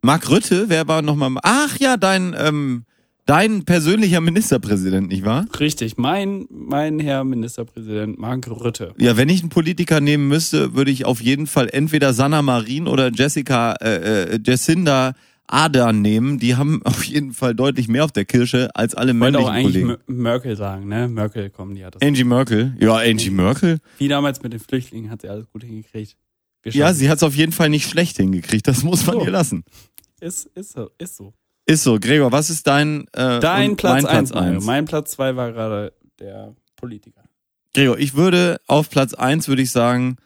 S3: Mark Rütte, wer war nochmal? Ach ja, dein, ähm, dein persönlicher Ministerpräsident, nicht wahr?
S2: Richtig, mein, mein Herr Ministerpräsident Marc Rütte.
S3: Ja, wenn ich einen Politiker nehmen müsste, würde ich auf jeden Fall entweder Sanna Marin oder Jessica, äh, äh, Jacinda Ardern nehmen. Die haben *laughs* auf jeden Fall deutlich mehr auf der Kirsche als alle
S2: Ich wollte
S3: männlichen
S2: auch eigentlich
S3: Kollegen.
S2: Mer- Merkel sagen, ne? Merkel kommen, die hat das.
S3: Angie Merkel. Ja, Angie Merkel.
S2: Wie damals mit den Flüchtlingen hat sie alles gut hingekriegt.
S3: Ja, sie hat es auf jeden Fall nicht schlecht hingekriegt. Das muss man
S2: So.
S3: ihr lassen.
S2: Ist, ist so, ist so.
S3: Ist so. Gregor, was ist dein, äh,
S2: Dein Platz
S3: mein
S2: 1.
S3: Platz eins?
S2: Mein Platz 2 war gerade der Politiker.
S3: Gregor, ich würde auf Platz eins würde ich sagen,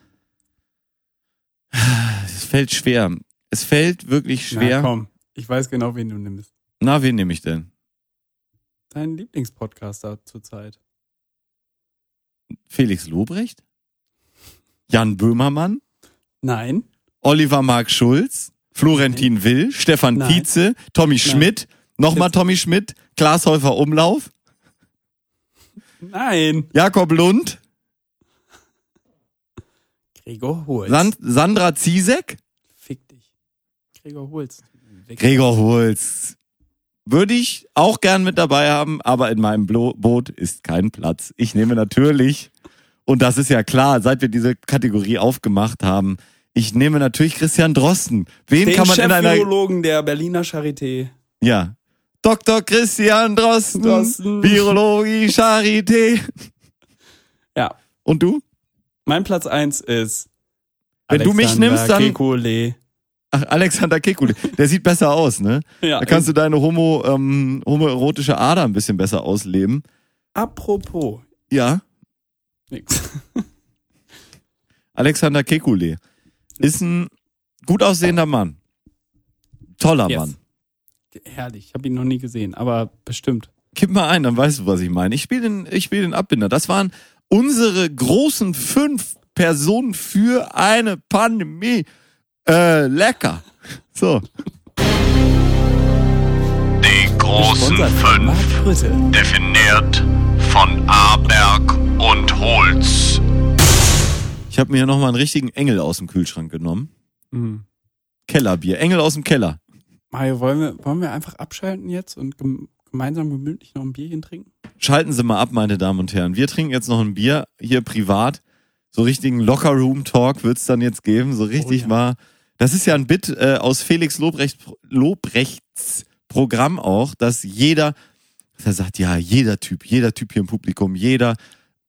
S3: es fällt schwer. Es fällt wirklich schwer.
S2: Na, komm, ich weiß genau, wen du nimmst.
S3: Na, wen nehme ich denn?
S2: Dein Lieblingspodcaster zurzeit.
S3: Felix Lobrecht? Jan Böhmermann?
S2: Nein.
S3: Oliver Mark Schulz? Florentin Will? Stefan
S2: Nein.
S3: Tietze? Tommy Schmidt? Nochmal Tommy Schmidt? Klaas Häufer Umlauf?
S2: Nein.
S3: Jakob Lund?
S2: Gregor Holz.
S3: Sand Sandra Ziesek?
S2: Fick dich. Gregor Holz.
S3: Gregor Holz. Würde ich auch gern mit dabei haben, aber in meinem Blo Boot ist kein Platz. Ich nehme natürlich, und das ist ja klar, seit wir diese Kategorie aufgemacht haben, ich nehme natürlich Christian Drosten. Wen
S2: Den
S3: kann man in einer,
S2: Chef-Virologen der Berliner Charité.
S3: ja, Dr. Christian Drosten,
S2: Drosten.
S3: Virologie, Charité.
S2: Ja.
S3: Und du?
S2: Mein Platz 1 ist.
S3: Wenn du mich
S2: Alexander
S3: nimmst, dann-
S2: Kekulé.
S3: Ach, Alexander Kekulé. Der sieht besser aus, ne?
S2: Ja,
S3: Da kannst du deine homo, ähm, homoerotische Ader ein bisschen besser ausleben.
S2: Apropos.
S3: Ja.
S2: Nix. *laughs*
S3: Alexander Kekulé ist ein gut aussehender Mann. Toller
S2: Yes.
S3: Mann.
S2: Herrlich. Ich habe ihn noch nie gesehen, aber bestimmt.
S3: Gib mal ein, dann weißt du, was ich meine. Ich spiele den, ich spiele den Abbinder. Das waren unsere großen fünf Personen für eine Pandemie. Äh, lecker. *laughs* So.
S1: Die großen fünf, definiert von Aberg und Holz.
S3: Ich habe mir hier nochmal einen richtigen Engel aus dem Kühlschrank genommen.
S2: Mhm.
S3: Kellerbier. Engel aus dem Keller.
S2: Mario, wollen wir, wollen wir einfach abschalten jetzt und gem gemeinsam gemütlich noch ein Bierchen trinken?
S3: Schalten Sie mal ab, meine Damen und Herren. Wir trinken jetzt noch ein Bier hier privat. So richtigen Locker-Room-Talk wird's dann jetzt geben. So richtig
S2: ja.
S3: mal. Das ist ja ein Bit äh, aus Felix Lobrecht, Lobrechts Programm auch, dass jeder, er sagt, ja, jeder Typ, jeder Typ hier im Publikum, jeder,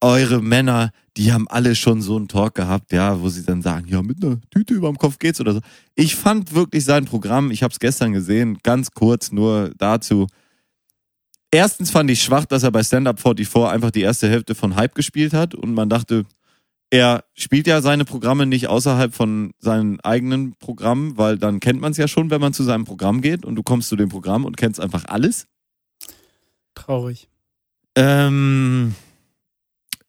S3: eure Männer, die haben alle schon so einen Talk gehabt, ja, wo sie dann sagen, ja, mit einer Tüte überm Kopf geht's oder so. Ich fand wirklich sein Programm, ich habe es gestern gesehen, ganz kurz nur dazu. Erstens fand ich schwach, dass er bei Stand Up 44 einfach die erste Hälfte von Hype gespielt hat und man dachte, er spielt ja seine Programme nicht außerhalb von seinen eigenen Programmen, weil dann kennt man es ja schon, wenn man zu seinem Programm geht und du kommst zu dem Programm und kennst einfach alles.
S2: Traurig.
S3: Ähm,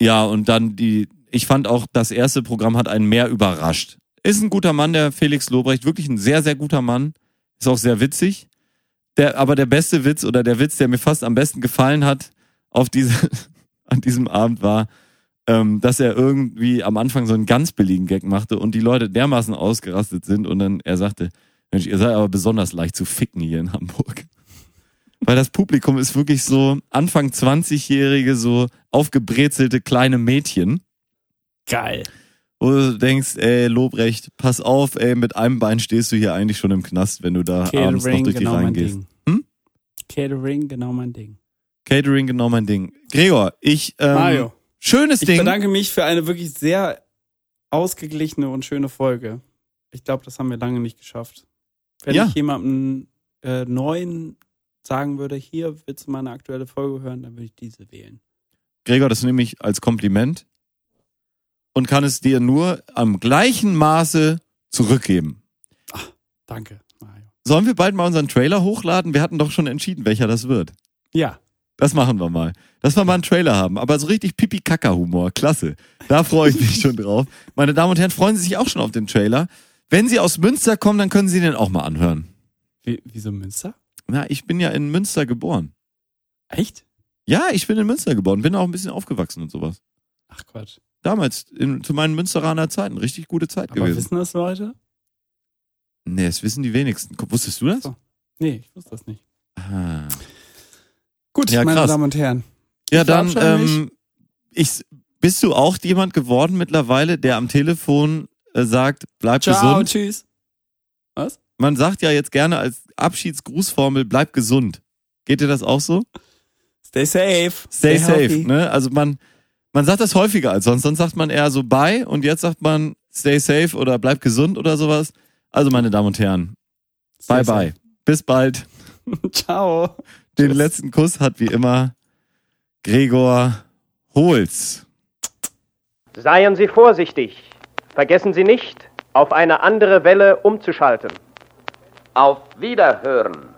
S3: ja, und dann die, ich fand auch, das erste Programm hat einen mehr überrascht. Ist ein guter Mann, der Felix Lobrecht, wirklich ein sehr, sehr guter Mann. Ist auch sehr witzig. Der, aber der beste Witz oder der Witz, der mir fast am besten gefallen hat auf diese, *laughs* an diesem Abend war, ähm, dass er irgendwie am Anfang so einen ganz billigen Gag machte und die Leute dermaßen ausgerastet sind und dann er sagte, Mensch, ihr seid aber besonders leicht zu ficken hier in Hamburg. Weil das Publikum ist wirklich so Anfang 20-jährige, so aufgebrezelte kleine Mädchen.
S2: Geil.
S3: wo du denkst, ey, Lobrecht, pass auf, ey, mit einem Bein stehst du hier eigentlich schon im Knast, wenn du da abends noch
S2: Catering,
S3: durch die
S2: genau
S3: Reihen gehst. Hm?
S2: Catering, genau mein Ding.
S3: Catering, genau mein Ding. Gregor, ich, ähm,
S2: Mario,
S3: schönes
S2: ich
S3: Ding.
S2: bedanke mich für eine wirklich sehr ausgeglichene und schöne Folge. Ich glaube, das haben wir lange nicht geschafft. Wenn
S3: Ja.
S2: ich jemandem äh, neuen sagen würde, hier willst du meine aktuelle Folge hören, dann würde ich diese wählen.
S3: Gregor, das nehme ich als Kompliment und kann es dir nur am gleichen Maße zurückgeben.
S2: Danke, Mario.
S3: Sollen wir bald mal unseren Trailer hochladen? Wir hatten doch schon entschieden, welcher das wird.
S2: Ja,
S3: Das machen wir mal. Dass wir mal einen Trailer haben. Aber so richtig Pipi-Kaka-Humor. Klasse. Da freue ich mich schon drauf. Meine Damen und Herren, freuen Sie sich auch schon auf den Trailer. Wenn Sie aus Münster kommen, dann können Sie den auch mal anhören.
S2: Wie, wieso Münster?
S3: Na, ich bin ja in Münster geboren.
S2: Echt?
S3: Ja, ich bin in Münster geboren. Bin auch ein bisschen aufgewachsen und sowas.
S2: Ach Quatsch.
S3: Damals, in, zu meinen Münsteraner Zeiten. Richtig gute Zeit
S2: Aber
S3: gewesen.
S2: wissen das Leute?
S3: Nee, das wissen die wenigsten. Wusstest du das?
S2: So. Nee, ich wusste das nicht.
S3: Ah.
S2: Gut,
S3: Ja,
S2: meine
S3: krass.
S2: Damen und Herren.
S3: Ja, dann, ähm, ich, bist du auch jemand geworden mittlerweile, der am Telefon äh, sagt, bleib
S2: Ciao,
S3: gesund?
S2: tschüss. Was?
S3: Man sagt ja jetzt gerne als Abschiedsgrußformel, bleib gesund. Geht dir das auch so?
S2: Stay safe.
S3: Stay, safe,
S2: healthy.
S3: ne? Also man, man sagt das häufiger als sonst. Sonst sagt man eher so bye und jetzt sagt man stay safe oder bleib gesund oder sowas. Also meine Damen und Herren,
S2: Stay
S3: bye bye. Bis bald.
S2: safe. *laughs* Ciao.
S3: Den
S2: Tschüss.
S3: letzten Kuss hat wie immer Gregor Holz.
S6: Seien Sie vorsichtig. Vergessen Sie nicht, auf eine andere Welle umzuschalten.
S7: Auf Wiederhören.